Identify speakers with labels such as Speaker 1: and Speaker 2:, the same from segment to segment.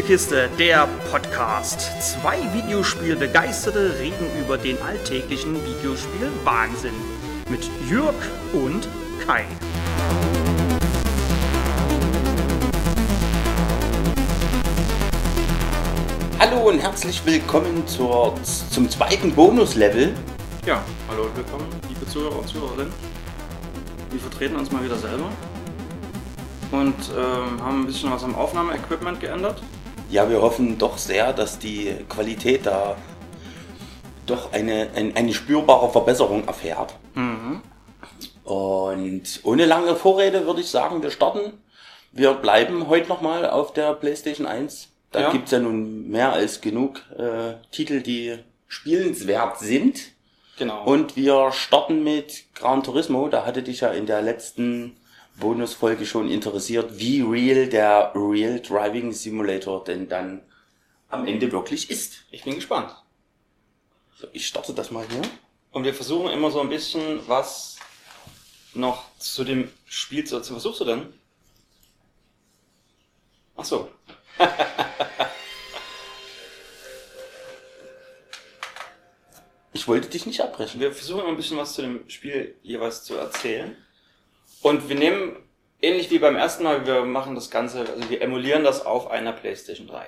Speaker 1: Spielekiste, der Podcast. Zwei Videospielbegeisterte reden über den alltäglichen Videospiel-Wahnsinn. Mit Jürg und Kai.
Speaker 2: Hallo und herzlich willkommen zur, zum zweiten Bonuslevel.
Speaker 1: Ja, hallo und willkommen, liebe Zuhörer und Zuhörerinnen. Wir vertreten uns mal wieder selber und ähm, haben ein bisschen was am Aufnahmeequipment geändert.
Speaker 2: Ja, wir hoffen doch sehr, dass die Qualität da doch eine, ein, eine spürbare Verbesserung erfährt.
Speaker 1: Mhm.
Speaker 2: Und ohne lange Vorrede würde ich sagen, wir starten. Wir bleiben heute nochmal auf der PlayStation 1. Da
Speaker 1: Ja.
Speaker 2: gibt's ja nun mehr als genug äh, Titel, die spielenswert sind.
Speaker 1: Genau.
Speaker 2: Und wir starten mit Gran Turismo. Da hatte dich ja in der letzten Bonusfolge schon interessiert, wie real der Real Driving Simulator denn dann am Ende wirklich ist.
Speaker 1: ich bin gespannt.
Speaker 2: So, ich starte das mal hier.
Speaker 1: Und wir versuchen immer so ein bisschen was noch zu dem Spiel zu erzählen. Was suchst du denn? Ach so.
Speaker 2: Ich wollte dich nicht abbrechen.
Speaker 1: Wir versuchen immer ein bisschen was zu dem Spiel jeweils zu erzählen. Und wir nehmen, ähnlich wie beim ersten Mal, wir machen das Ganze, also wir emulieren das auf einer PlayStation 3.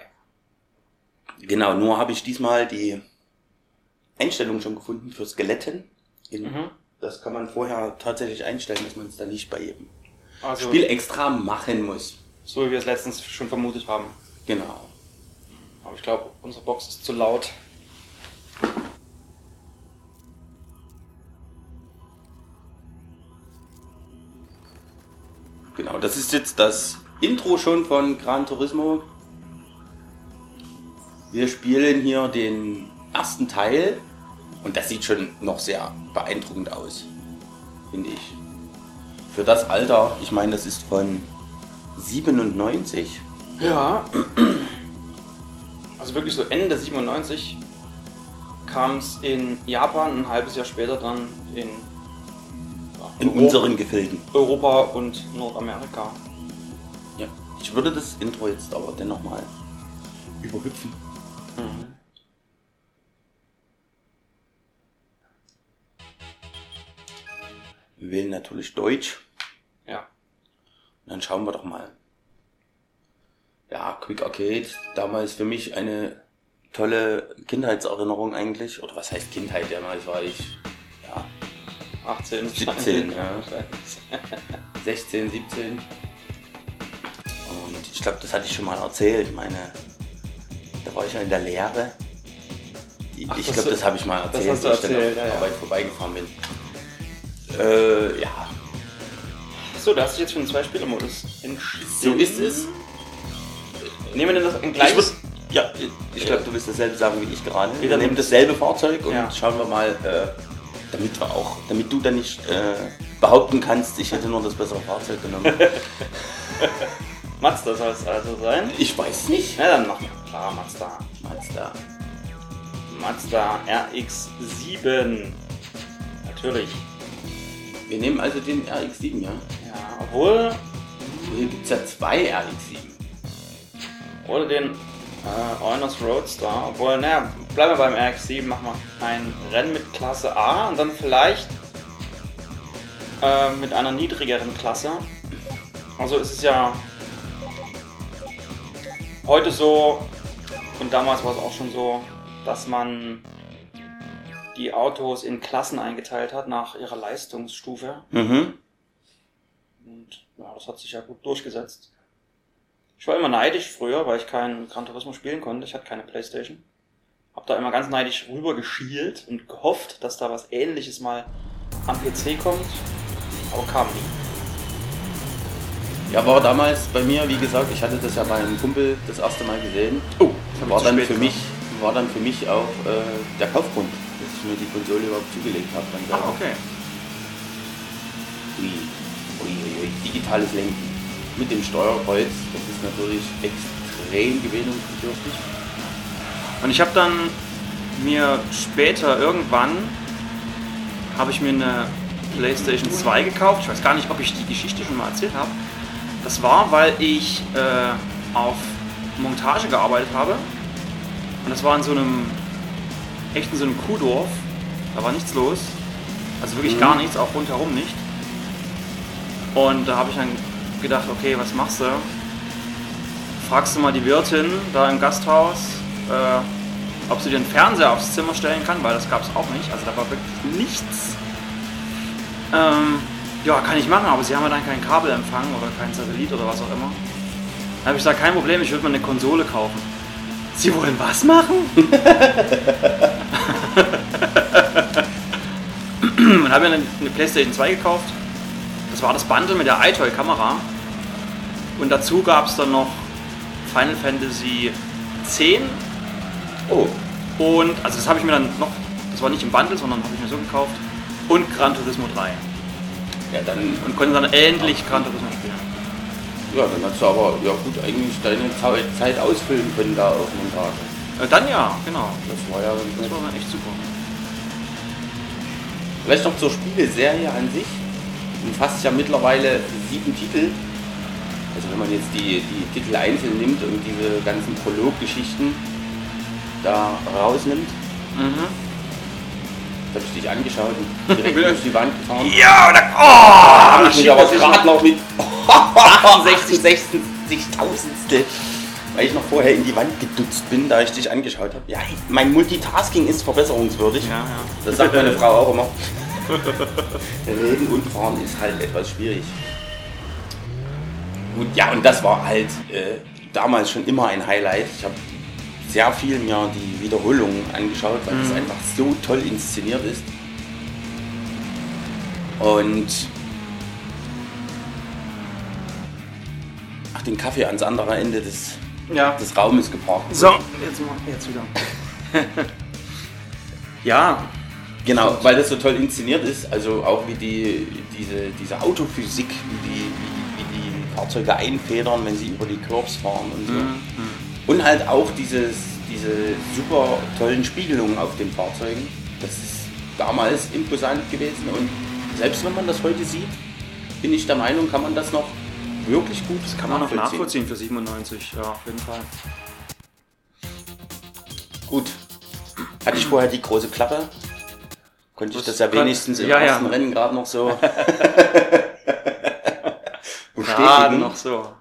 Speaker 2: Genau, nur habe ich diesmal die Einstellung schon gefunden für Skeletten. In,
Speaker 1: Mhm.
Speaker 2: Das kann man vorher tatsächlich einstellen, dass man es dann nicht bei jedem
Speaker 1: Also,
Speaker 2: Spiel extra machen muss.
Speaker 1: so wie wir es letztens schon vermutet haben.
Speaker 2: Genau.
Speaker 1: Aber ich glaube, unsere Box ist zu laut.
Speaker 2: Genau, das ist jetzt das Intro schon von Gran Turismo. Wir spielen hier den ersten Teil und das sieht schon noch sehr beeindruckend aus, finde ich. Für das Alter, ich meine, das ist von 97.
Speaker 1: Ja. Also wirklich so Ende 97 kam es in Japan, ein halbes Jahr später dann in,
Speaker 2: In
Speaker 1: Euro-
Speaker 2: unseren Gefilden.
Speaker 1: Europa und Nordamerika.
Speaker 2: Ja. Ich würde das Intro jetzt aber dennoch mal überhüpfen. Wir wählen natürlich Deutsch.
Speaker 1: Ja.
Speaker 2: Und dann schauen wir doch mal. Ja, Quick Arcade, damals für mich eine tolle Kindheitserinnerung eigentlich. Oder was heißt Kindheit? Damals war ich
Speaker 1: 18,
Speaker 2: 17, ja. 16, 17. Und ich glaube, das hatte ich schon mal erzählt. Meine, da war ich ja in der Lehre.
Speaker 1: Ach,
Speaker 2: ich glaube, das habe ich mal erzählt, dass ich dann auf
Speaker 1: ja, ja.
Speaker 2: Arbeit vorbeigefahren bin. Äh, ja,
Speaker 1: So, da hast du jetzt für den Zwei-Spieler-Modus entschieden.
Speaker 2: so ist es.
Speaker 1: Nehmen wir denn das ein
Speaker 2: Ich
Speaker 1: gleiches?
Speaker 2: ja, ich glaube, du willst dasselbe sagen wie ich gerade. Wir nehmen dasselbe Fahrzeug und
Speaker 1: Ja.
Speaker 2: schauen wir mal, äh, damit wir auch, damit du dann nicht äh, behaupten kannst, ich hätte nur das bessere Fahrzeug genommen.
Speaker 1: Mazda soll es also sein.
Speaker 2: ich weiß nicht.
Speaker 1: Na dann machen wir. Klar, Mazda.
Speaker 2: Mazda.
Speaker 1: Mazda RX-7. Natürlich.
Speaker 2: Wir nehmen also den RX-7, ja?
Speaker 1: Ja, obwohl,
Speaker 2: Hier gibt es ja zwei RX-7.
Speaker 1: oder den äh, Honors Roadster. Obwohl, naja, bleiben wir beim RX-7, machen wir ein Rennen mit Klasse A und dann vielleicht äh, mit einer niedrigeren Klasse. Also es ist ja heute so und damals war es auch schon so, dass man die Autos in Klassen eingeteilt hat nach ihrer Leistungsstufe.
Speaker 2: Mhm.
Speaker 1: Und ja, das hat sich ja gut durchgesetzt. Ich war immer neidisch früher, weil ich kein Gran Turismo spielen konnte. Ich hatte keine Playstation. Hab da immer ganz neidisch rüber geschielt und gehofft, dass da was ähnliches mal am PC kommt. Aber kam nie.
Speaker 2: Ja, war damals bei mir, wie gesagt, ich hatte das ja bei einem Kumpel das erste Mal gesehen.
Speaker 1: Oh,
Speaker 2: war dann für mich war dann für mich auch äh, der Kaufgrund, dass ich mir die Konsole überhaupt zugelegt habe. Dann.
Speaker 1: Ah, okay.
Speaker 2: Ui, ui, ui, ui. Digitales Lenken mit dem Steuerkreuz, das ist natürlich extrem gewöhnungsbedürftig.
Speaker 1: Und ich habe dann mir später irgendwann habe ich mir eine PlayStation 2 gekauft. Ich weiß gar nicht, ob ich die Geschichte schon mal erzählt habe. Das war, weil ich äh, auf Montage gearbeitet habe. Und das war in so einem, echt in so einem Kuhdorf. Da war nichts los. Also wirklich
Speaker 2: Mhm.
Speaker 1: gar nichts, auch rundherum nicht. Und da habe ich dann gedacht, okay, was machst du? Fragst du mal die Wirtin da im Gasthaus, äh, ob sie den Fernseher aufs Zimmer stellen kann, weil das gab es auch nicht. Also da war wirklich nichts. Ähm, ja, kann ich machen, aber sie haben ja dann keinen Kabelempfang oder keinen Satellit oder was auch immer. Da habe ich gesagt, kein Problem, ich würde mal eine Konsole kaufen. Sie wollen was machen? Und habe mir dann eine Playstation 2 gekauft. Das war das Bundle mit der iToy-Kamera. Und dazu gab es dann noch Final Fantasy 10
Speaker 2: Oh,
Speaker 1: und, also das habe ich mir dann noch, das war nicht im Bundle, sondern habe ich mir so gekauft. Und Gran Turismo 3.
Speaker 2: ja dann,
Speaker 1: Und konnte dann endlich Gran Turismo spielen.
Speaker 2: ja, dann hast du aber ja gut eigentlich deine Zeit- Zeit ausfüllen können da auf Montage.
Speaker 1: Äh, dann ja, genau.
Speaker 2: Das war ja
Speaker 1: Das war dann echt super.
Speaker 2: Vielleicht noch zur Spieleserie an sich. Umfasst ja mittlerweile sieben Titel. Also wenn man jetzt die, die Titel einzeln nimmt und diese ganzen Prolog-Geschichten da rausnimmt,
Speaker 1: Mhm.
Speaker 2: da habe ich dich angeschaut und direkt durch die Wand gefahren.
Speaker 1: Ja, oder, oh,
Speaker 2: Hab ich mich aber gerade noch mit 68 Sechzig weil ich noch vorher in die Wand gedutzt bin, da ich dich angeschaut habe. Ja, mein Multitasking ist verbesserungswürdig.
Speaker 1: Ja, ja.
Speaker 2: Das sagt meine Frau auch immer. Reden und fahren ist halt etwas schwierig. Gut, ja, und das war halt äh, damals schon immer ein Highlight. Ich habe sehr viel mir die Wiederholungen angeschaut, weil es einfach so toll inszeniert ist. Und ach, den Kaffee ans andere Ende des,
Speaker 1: Ja.
Speaker 2: des Raumes gebracht.
Speaker 1: So, jetzt mal, jetzt wieder. ja,
Speaker 2: Genau, weil das so toll inszeniert ist, also auch wie die, diese, diese Autophysik, wie die, wie, wie die Fahrzeuge einfedern, wenn sie über die Curbs fahren und so. Und halt auch dieses, diese super tollen Spiegelungen auf den Fahrzeugen. Das ist damals imposant gewesen und selbst wenn man das heute sieht, bin ich der Meinung, kann man das noch wirklich gut
Speaker 1: das kann man noch nachvollziehen für 97, ja, auf jeden Fall.
Speaker 2: Gut. Hatte ich vorher die große Klappe? Konnte ich
Speaker 1: Das
Speaker 2: ja wenigstens im
Speaker 1: ja, ja.
Speaker 2: ersten Rennen gerade noch so Bestätigen.
Speaker 1: noch so.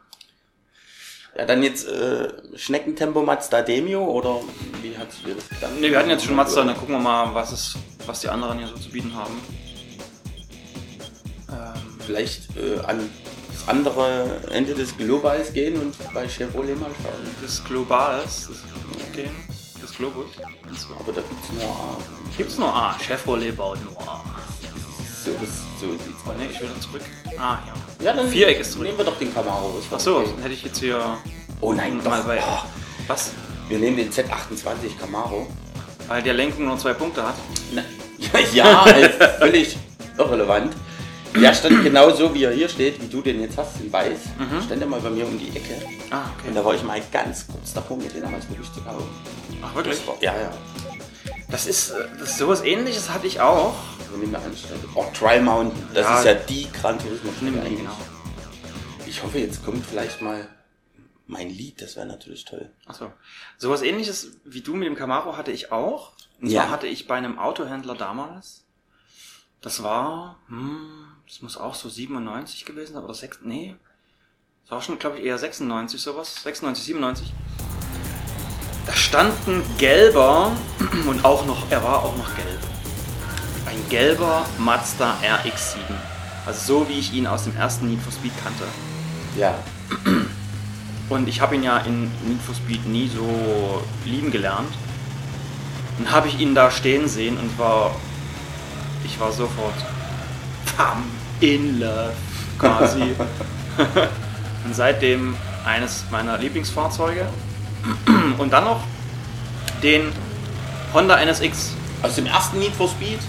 Speaker 2: Ja, dann jetzt äh, Schneckentempo Mazda Demio oder wie hat du dir das gedacht?
Speaker 1: Ne, wir hatten jetzt schon Mazda, dann gucken wir mal, was, es, was die anderen hier so zu bieten haben. Ähm,
Speaker 2: Vielleicht äh, an das andere Ende des Globals gehen und bei Chevrolet mal schauen.
Speaker 1: des Globals, das, okay, des Globus. So.
Speaker 2: Aber da gibt's nur A.
Speaker 1: Gibt's nur A, Chevrolet baut nur A.
Speaker 2: So, das, so sieht's aus.
Speaker 1: Ne, ich will dann zurück. Ah, ja.
Speaker 2: Ja, dann
Speaker 1: Viereck ist zurück.
Speaker 2: nehmen wir doch den Camaro. ist doch
Speaker 1: Achso,
Speaker 2: okay.
Speaker 1: dann hätte ich jetzt hier
Speaker 2: Oh nein,
Speaker 1: mal
Speaker 2: doch.
Speaker 1: bei.
Speaker 2: Oh,
Speaker 1: Was?
Speaker 2: wir nehmen den Z28 Camaro.
Speaker 1: Weil der Lenkung nur zwei Punkte hat.
Speaker 2: Na, ja, ist völlig irrelevant. Der stand genau so, wie er hier steht, wie du den jetzt hast, in weiß. Stand er mal bei mir um die Ecke.
Speaker 1: Ah,
Speaker 2: Und
Speaker 1: okay.
Speaker 2: da war ich mal ganz kurz davor, mir den damals wirklich zu kaufen.
Speaker 1: Ach, wirklich?
Speaker 2: War, ja, ja.
Speaker 1: Das ist, äh, das sowas ähnliches hatte ich auch.
Speaker 2: Also wir an, oh, Trial Mountain, das
Speaker 1: Ja.
Speaker 2: ist ja die Gran Turismo Strecke eigentlich.
Speaker 1: genau.
Speaker 2: Ich hoffe, jetzt kommt vielleicht mal mein Lied, das wäre natürlich toll.
Speaker 1: Achso. Sowas ähnliches wie du mit dem Camaro hatte ich auch. Und
Speaker 2: Ja.
Speaker 1: hatte ich bei einem Autohändler damals. Das war, hm, das muss auch so 97 gewesen sein oder 6, nee. Das war schon, glaube ich, eher 96 sowas. 96, 97. Da stand ein gelber und auch noch, er war auch noch gelb. Ein gelber Mazda RX-7. Also so wie ich ihn aus dem ersten Need for Speed kannte.
Speaker 2: Ja,
Speaker 1: Und ich habe ihn ja in Need for Speed nie so lieben gelernt. Dann habe ich ihn da stehen sehen und war. Ich war sofort. Bam, in love quasi. und seitdem eines meiner Lieblingsfahrzeuge. Und dann noch den Honda NSX.
Speaker 2: aus dem ersten Need for Speed,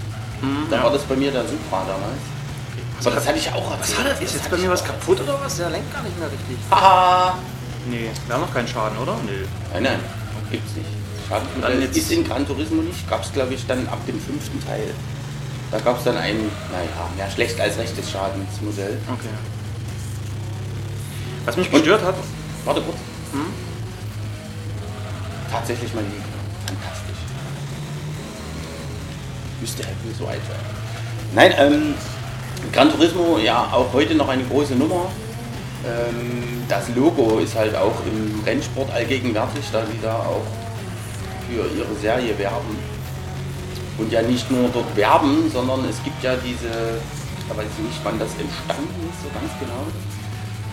Speaker 2: da
Speaker 1: ja.
Speaker 2: war das bei mir der Supra damals. Aber das hatte ich auch
Speaker 1: Was
Speaker 2: erzählt.
Speaker 1: hat er? Ist jetzt bei mir was kaputt oder was? Der lenkt gar nicht mehr richtig.
Speaker 2: Haha!
Speaker 1: Nee, wir haben noch keinen Schaden, oder? Nö.
Speaker 2: Nein, nein, gibt's nicht.
Speaker 1: Dann
Speaker 2: Schadensmodell
Speaker 1: jetzt-
Speaker 2: ist in Gran Turismo nicht. Gab es, glaube ich, dann ab dem fünften Teil. Da gab es dann ein, naja, mehr schlecht als rechtes Schadensmodell.
Speaker 1: Okay. Was mich gestört hat,
Speaker 2: Warte kurz. Tatsächlich mal liegen. Fantastisch. Müsste halt nicht so alt sein. Nein, ähm, Gran Turismo, ja, auch heute noch eine große Nummer. Ähm, das Logo ist halt auch im Rennsport allgegenwärtig, da sie da auch für ihre Serie werben. Und ja nicht nur dort werben, sondern es gibt ja diese, ich weiß nicht, wann das entstanden ist, so ganz genau.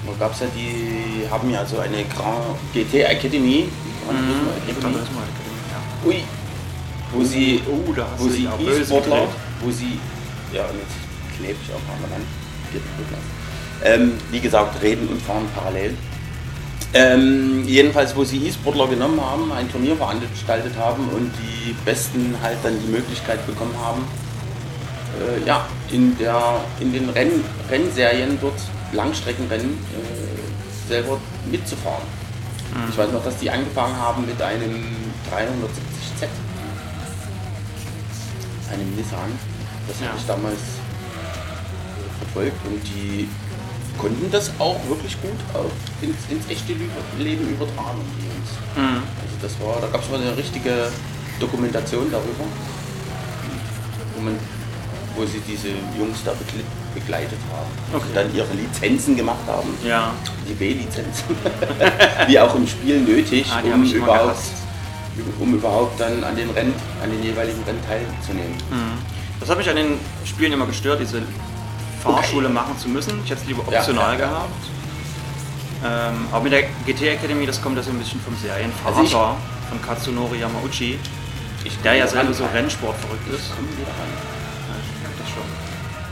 Speaker 2: Da gab es ja die, haben ja so eine Grand GT Academy, Turismo Academy.
Speaker 1: ja.
Speaker 2: Ui, wo sie,
Speaker 1: Oh, da
Speaker 2: wo sie E-Sportler, wo sie, ja, und jetzt klebe ich auch mal an. Ähm, wie gesagt, reden und fahren parallel. Ähm, jedenfalls, wo sie E-Sportler genommen haben, ein Turnier veranstaltet haben und die Besten halt dann die Möglichkeit bekommen haben, äh, ja, in, der, in den Renn, Rennserien dort, Langstreckenrennen, äh, selber mitzufahren. Ich weiß noch, dass die angefangen haben mit einem 370Z, einem Nissan. Das
Speaker 1: Ja.
Speaker 2: habe ich damals verfolgt und die konnten das auch wirklich gut auf, ins, ins echte Leben übertragen, die Jungs.
Speaker 1: Mhm.
Speaker 2: Also das war, da gab es mal eine richtige Dokumentation darüber, wo, man, wo sie diese Jungs da begleitet haben.
Speaker 1: Okay.
Speaker 2: Und dann ihre Lizenzen gemacht haben,
Speaker 1: Ja.
Speaker 2: die B-Lizenzen, wie auch im Spiel nötig,
Speaker 1: Ah,
Speaker 2: um, überhaupt, um überhaupt dann an den Rennen, an den jeweiligen Rennen teilzunehmen.
Speaker 1: Mhm. Das hat mich an den Spielen immer gestört, diese Fahrschule machen zu müssen. Ich hätte es lieber optional
Speaker 2: ja, ja.
Speaker 1: gehabt. Ähm, aber mit der GT Academy, das kommt ja so ein bisschen vom Serienvater
Speaker 2: Also ich-
Speaker 1: von Katsunori Yamauchi,
Speaker 2: Ich
Speaker 1: der ja selber so Rennsport verrückt ist.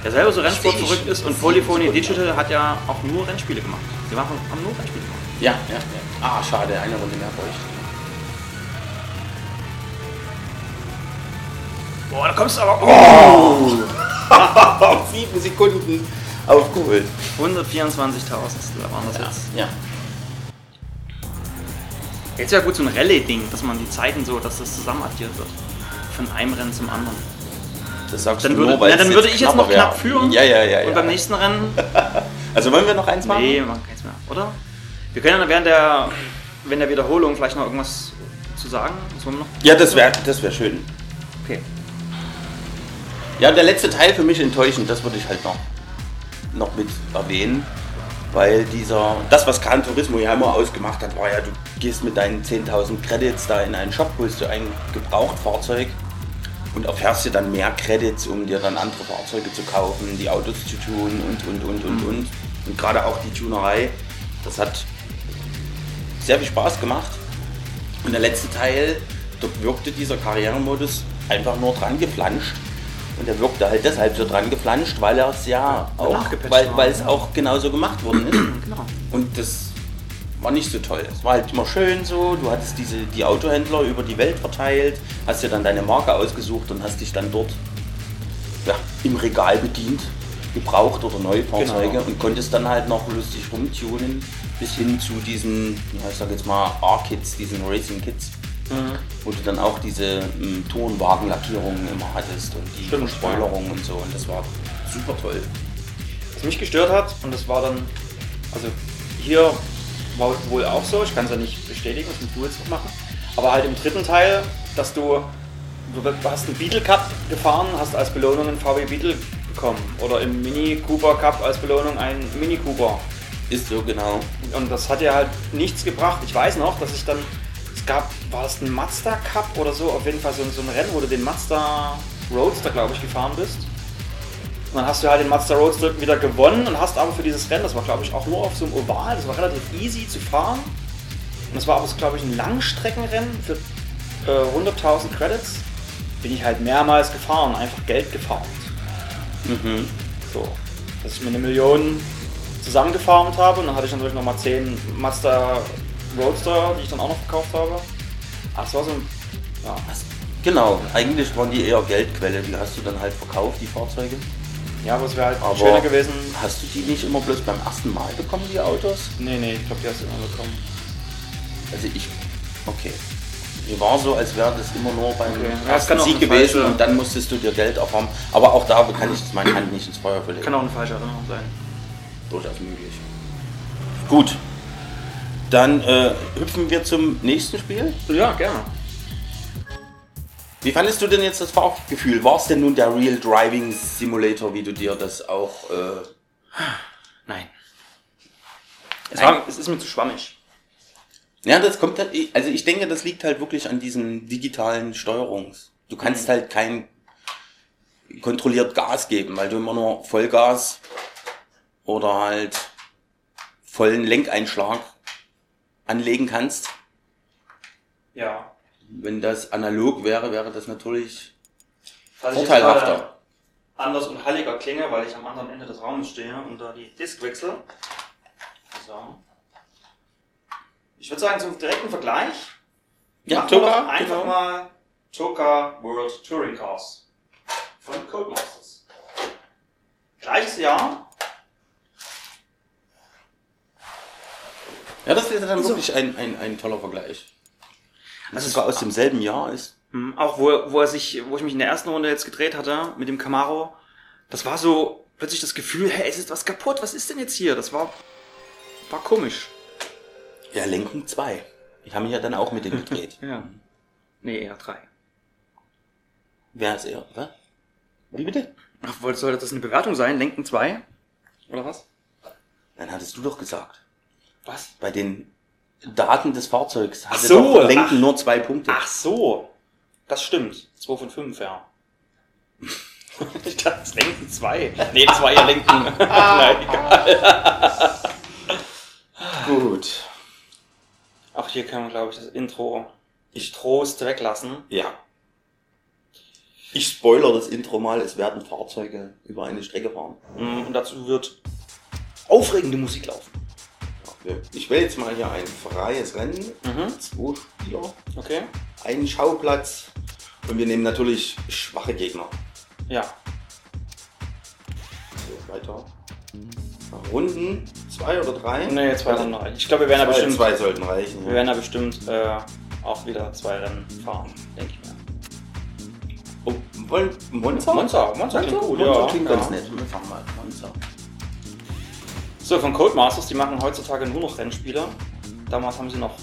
Speaker 1: Der selber so Rennsport verrückt ist und Polyphony Digital hat ja auch nur Rennspiele gemacht. Die machen, haben nur Rennspiele gemacht.
Speaker 2: Ja, ja, ja. Ah, schade, eine Runde mehr bräuchte.
Speaker 1: Boah, da kommst du aber. Oh!
Speaker 2: Auf sieben Sekunden aufgeholt.
Speaker 1: 124.000 waren das
Speaker 2: Ja.
Speaker 1: jetzt.
Speaker 2: ja.
Speaker 1: Jetzt ja gut so ein Rallye-Ding, dass man die Zeiten so, dass das zusammen addiert wird. Von einem Rennen zum anderen.
Speaker 2: Das sagst
Speaker 1: Dann
Speaker 2: du
Speaker 1: würde,
Speaker 2: nur, weil
Speaker 1: na, dann würde ich jetzt noch knapp
Speaker 2: wäre.
Speaker 1: führen.
Speaker 2: Ja, ja, ja.
Speaker 1: Und
Speaker 2: ja.
Speaker 1: beim nächsten Rennen,
Speaker 2: Also wollen wir noch eins machen?
Speaker 1: nee, wir machen keins mehr, oder? Wir können ja während der, wenn der Wiederholung vielleicht noch irgendwas zu sagen. Was wollen wir noch?
Speaker 2: Ja, das wäre das wär schön.
Speaker 1: Okay.
Speaker 2: Ja, der letzte Teil für mich enttäuschend, das würde ich halt noch, noch mit erwähnen. Weil dieser, das was Gran Turismo ja immer ausgemacht hat, war ja, du gehst mit deinen 10.000 Credits da in einen Shop, holst du ein Gebrauchtfahrzeug und erfährst dir dann mehr Credits, um dir dann andere Fahrzeuge zu kaufen, die Autos zu tun und, und, und, und, und. Und gerade auch die Tunerei, das hat sehr viel Spaß gemacht. Und der letzte Teil, dort wirkte dieser Karrieremodus einfach nur dran geflanscht. Und er wirkte halt deshalb so dran geflanscht, weil er es ja auch, weil, weil es auch genauso gemacht worden ist.
Speaker 1: Genau.
Speaker 2: Und das war nicht so toll. Es war halt immer schön so, du hattest diese, die Autohändler über die Welt verteilt, hast dir dann deine Marke ausgesucht und hast dich dann dort ja, im Regal bedient, gebraucht oder neue Fahrzeuge
Speaker 1: Genau.
Speaker 2: und konntest dann halt noch lustig rumtunen bis hin zu diesen, ich sag jetzt mal R-Kits, diesen Racing-Kits,
Speaker 1: Mhm.
Speaker 2: wo du dann auch diese ähm, Turnwagenlackierungen immer hattest und die
Speaker 1: Stimmt,
Speaker 2: Verspoilerung und so und das war super toll.
Speaker 1: Was mich gestört hat, und das war dann, also hier war wohl auch so, ich kann es ja nicht bestätigen, das musst du jetzt noch machen, aber halt im dritten Teil, dass du, du hast einen Beetle Cup gefahren, hast als Belohnung einen VW Beetle bekommen oder im Mini Cooper Cup als Belohnung einen Mini Cooper.
Speaker 2: Ist so genau.
Speaker 1: Und das hat ja halt nichts gebracht. Ich weiß noch, dass ich dann, es gab, war das ein Mazda Cup oder so, auf jeden Fall so, so ein Rennen, wo du den Mazda Roadster, glaube ich, gefahren bist. Und dann hast du halt den Mazda Roadster wieder gewonnen und hast aber für dieses Rennen, das war glaube ich auch nur auf so einem Oval, das war relativ easy zu fahren. Und das war aber, glaube ich, ein Langstreckenrennen für äh, 100.000 Credits. Bin ich halt mehrmals gefahren, einfach Geld gefarmt.
Speaker 2: Mhm.
Speaker 1: So, dass ich mir eine Million zusammengefarmt habe und dann hatte ich natürlich nochmal 10 Mazda Roadster, die ich dann auch noch verkauft habe. Ach, das war so ein. Ja.
Speaker 2: Genau, eigentlich waren die eher Geldquelle, die hast du dann halt verkauft, die Fahrzeuge.
Speaker 1: Ja, aber es wäre halt
Speaker 2: Aber
Speaker 1: schöner gewesen.
Speaker 2: Hast du die nicht immer bloß beim ersten Mal bekommen, die Autos?
Speaker 1: Nee, nee, ich glaube, die hast du immer bekommen.
Speaker 2: Also ich, okay. Mir war so, als wäre das immer nur beim
Speaker 1: Okay.
Speaker 2: Ersten Sieg gewesen
Speaker 1: falsche-
Speaker 2: und dann musstest du dir Geld erfahren. Aber auch da kann ich meine Hand nicht ins Feuer verlegen.
Speaker 1: Kann auch eine falsche Erinnerung sein.
Speaker 2: Durchaus möglich. Gut. Dann äh, hüpfen wir zum nächsten Spiel.
Speaker 1: Ja, gerne.
Speaker 2: Wie fandest du denn jetzt das Fahrgefühl? War es denn nun der Real Driving Simulator, wie du dir das auch... Äh,
Speaker 1: Nein. Es, war, es ist mir zu schwammig.
Speaker 2: ja, das kommt halt... Also ich denke, das liegt halt wirklich an diesen digitalen Steuerungs. Du kannst halt kein kontrolliert Gas geben, weil du immer nur Vollgas oder halt vollen Lenkeinschlag anlegen kannst.
Speaker 1: Ja.
Speaker 2: Wenn das analog wäre, wäre das natürlich
Speaker 1: Falls
Speaker 2: vorteilhafter.
Speaker 1: anders und halliger klinge, weil ich am anderen Ende des Raumes stehe und da die Disk wechsle. So. Ich würde sagen, zum direkten Vergleich.
Speaker 2: Ja, Toka,
Speaker 1: einfach
Speaker 2: genau.
Speaker 1: mal Toka World Touring Cars von Codemasters. Gleiches Jahr.
Speaker 2: Ja, das wäre dann wirklich ein, ein, ein toller Vergleich. Also sogar aus demselben Jahr ist.
Speaker 1: Hm, Auch wo, wo er sich, wo ich mich in der ersten Runde jetzt gedreht hatte mit dem Camaro, das war so plötzlich das Gefühl, hey, es ist was kaputt, was ist denn jetzt hier? Das war, war komisch.
Speaker 2: Ja, Lenkung 2. Ich habe mich ja dann auch mit dem gedreht.
Speaker 1: Ja. Nee, eher drei.
Speaker 2: Wer ist er? Was? Wie bitte?
Speaker 1: Ach, wollte- soll das eine Bewertung sein? Lenken zwei? Oder was?
Speaker 2: Dann hattest du doch gesagt.
Speaker 1: Was?
Speaker 2: Bei den Daten des Fahrzeugs hatte
Speaker 1: so,
Speaker 2: doch Lenken
Speaker 1: ach.
Speaker 2: nur zwei Punkte.
Speaker 1: Ach so. Das stimmt. 2 von 5, ja. ich dachte, es lenken zwei. Nee, zwei ja lenken. Nein, egal.
Speaker 2: Gut.
Speaker 1: Ach, hier kann man, glaube ich, das Intro ich Trost weglassen.
Speaker 2: Ja. Ich spoiler das Intro mal, es werden Fahrzeuge über eine Strecke fahren.
Speaker 1: Mm, Und dazu wird aufregende Musik laufen.
Speaker 2: Ich wähle jetzt mal hier ein freies Rennen.
Speaker 1: Mhm.
Speaker 2: Zwei Spieler,
Speaker 1: Okay?
Speaker 2: einen Schauplatz. Und wir nehmen natürlich schwache Gegner.
Speaker 1: Ja.
Speaker 2: So, weiter. Runden zwei oder drei?
Speaker 1: Nee, zwei Rennen reichen. Ich glaube, wir werden da
Speaker 2: zwei,
Speaker 1: bestimmt,
Speaker 2: zwei sollten reichen.
Speaker 1: wir werden da bestimmt äh, auch wieder zwei Rennen fahren, denke ich mir.
Speaker 2: Oh, wollen Monza?
Speaker 1: Monza, Monza klingt gut,
Speaker 2: Monza
Speaker 1: ja.
Speaker 2: klingt
Speaker 1: ja.
Speaker 2: ganz nett. Wir fahren mal.
Speaker 1: So, von Codemasters, die machen heutzutage nur noch Rennspiele. Damals haben sie noch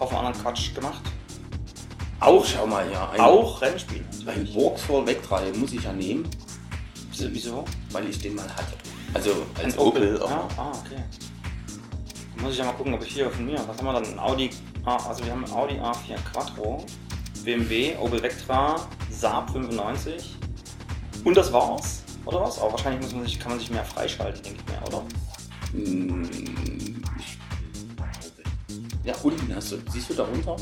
Speaker 1: auf einen anderen Quatsch gemacht.
Speaker 2: Auch, schau mal hier. Ein,
Speaker 1: Auch Rennspiele.
Speaker 2: ein Vauxhall Vectra muss ich ja nehmen,
Speaker 1: Wieso?
Speaker 2: weil ich den mal hatte. Also als
Speaker 1: Ein
Speaker 2: Opel.
Speaker 1: Ja,
Speaker 2: aber-
Speaker 1: ah, okay. Dann muss ich ja mal gucken, ob ich hier von mir, was haben wir dann? Ein Audi, ah, also wir haben einen Audi A4 Quattro, BMW, Opel Vectra, Saab 95. Und das war's, oder was? Aber wahrscheinlich muss man sich, kann man sich mehr freischalten, denke ich mir, oder?
Speaker 2: Hm, Ja, unten hast du. Siehst du da runter?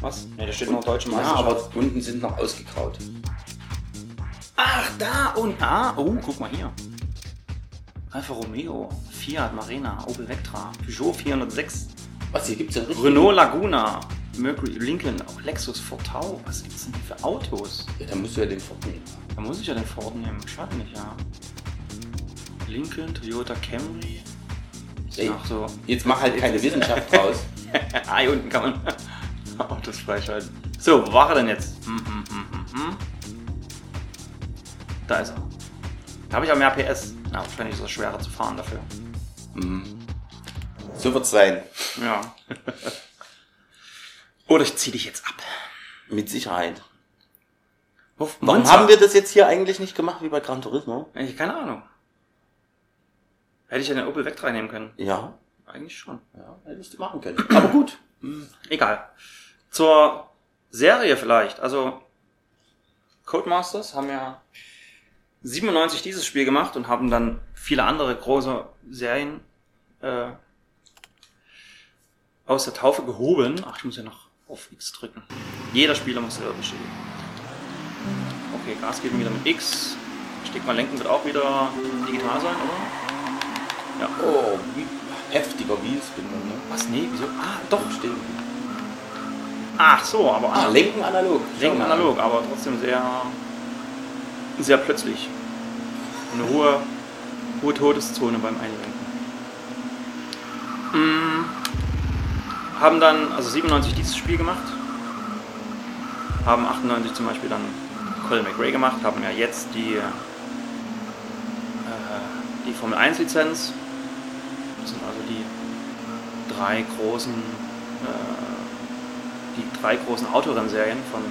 Speaker 1: Was? Ne, da steht noch deutsche
Speaker 2: Ja,
Speaker 1: Meisterschaft.
Speaker 2: aber unten sind noch ausgegraut.
Speaker 1: Ach, da und ah, oh, guck mal hier. Alfa Romeo, Fiat Marina, Opel Vectra, Peugeot 406,
Speaker 2: Was, hier gibt's ja richtig.
Speaker 1: Renault Laguna, Mercury, Lincoln, auch Lexus Fortau. Was gibt's denn hier für Autos?
Speaker 2: Ja, dann musst du ja den Ford nehmen.
Speaker 1: Da muss ich ja den Ford nehmen, wahrscheinlich, ja. Lincoln, Toyota Camry.
Speaker 2: Ey,
Speaker 1: so.
Speaker 2: Jetzt mach halt keine Wissenschaft draus.
Speaker 1: ah, hier unten kann man Autos freischalten. So, wo war er denn jetzt? Hm, hm, hm, hm, hm. Da ist er. Da habe ich auch mehr PS. Na, wahrscheinlich ist es schwerer zu fahren dafür.
Speaker 2: So wird's sein.
Speaker 1: Ja. Oder ich zieh dich jetzt ab.
Speaker 2: Mit Sicherheit. Warum haben wir das jetzt hier eigentlich nicht gemacht wie bei Gran Turismo?
Speaker 1: Ich, keine Ahnung. Hätte ich ja den Opel Vectra nehmen können.
Speaker 2: Ja.
Speaker 1: Eigentlich schon.
Speaker 2: Ja, hättest du machen können. Aber gut.
Speaker 1: Egal. Zur Serie vielleicht. Also, Codemasters haben ja 97 dieses Spiel gemacht und haben dann viele andere große Serien äh, aus der Taufe gehoben. Ach, ich muss ja noch auf X drücken. Jeder Spieler muss selber bestätigen. Okay, Gas geben wieder mit X. Mal, Lenken wird auch wieder digital sein, oder? Ja.
Speaker 2: Oh, wie heftiger Wheelspin. Ne?
Speaker 1: Was? Nee, wieso? Ah, doch.
Speaker 2: Stimmt.
Speaker 1: Ach so, aber
Speaker 2: Ah, lenken analog.
Speaker 1: Lenken analog, aber trotzdem sehr, sehr plötzlich. Eine hohe, hohe Todeszone beim Einlenken. Mm, haben dann, also 97 dieses Spiel gemacht, haben 98 zum Beispiel dann Colin McRae gemacht, haben ja jetzt die, äh, die Formel 1 Lizenz. Das sind also die drei großen, äh, die drei großen Autorennserien von,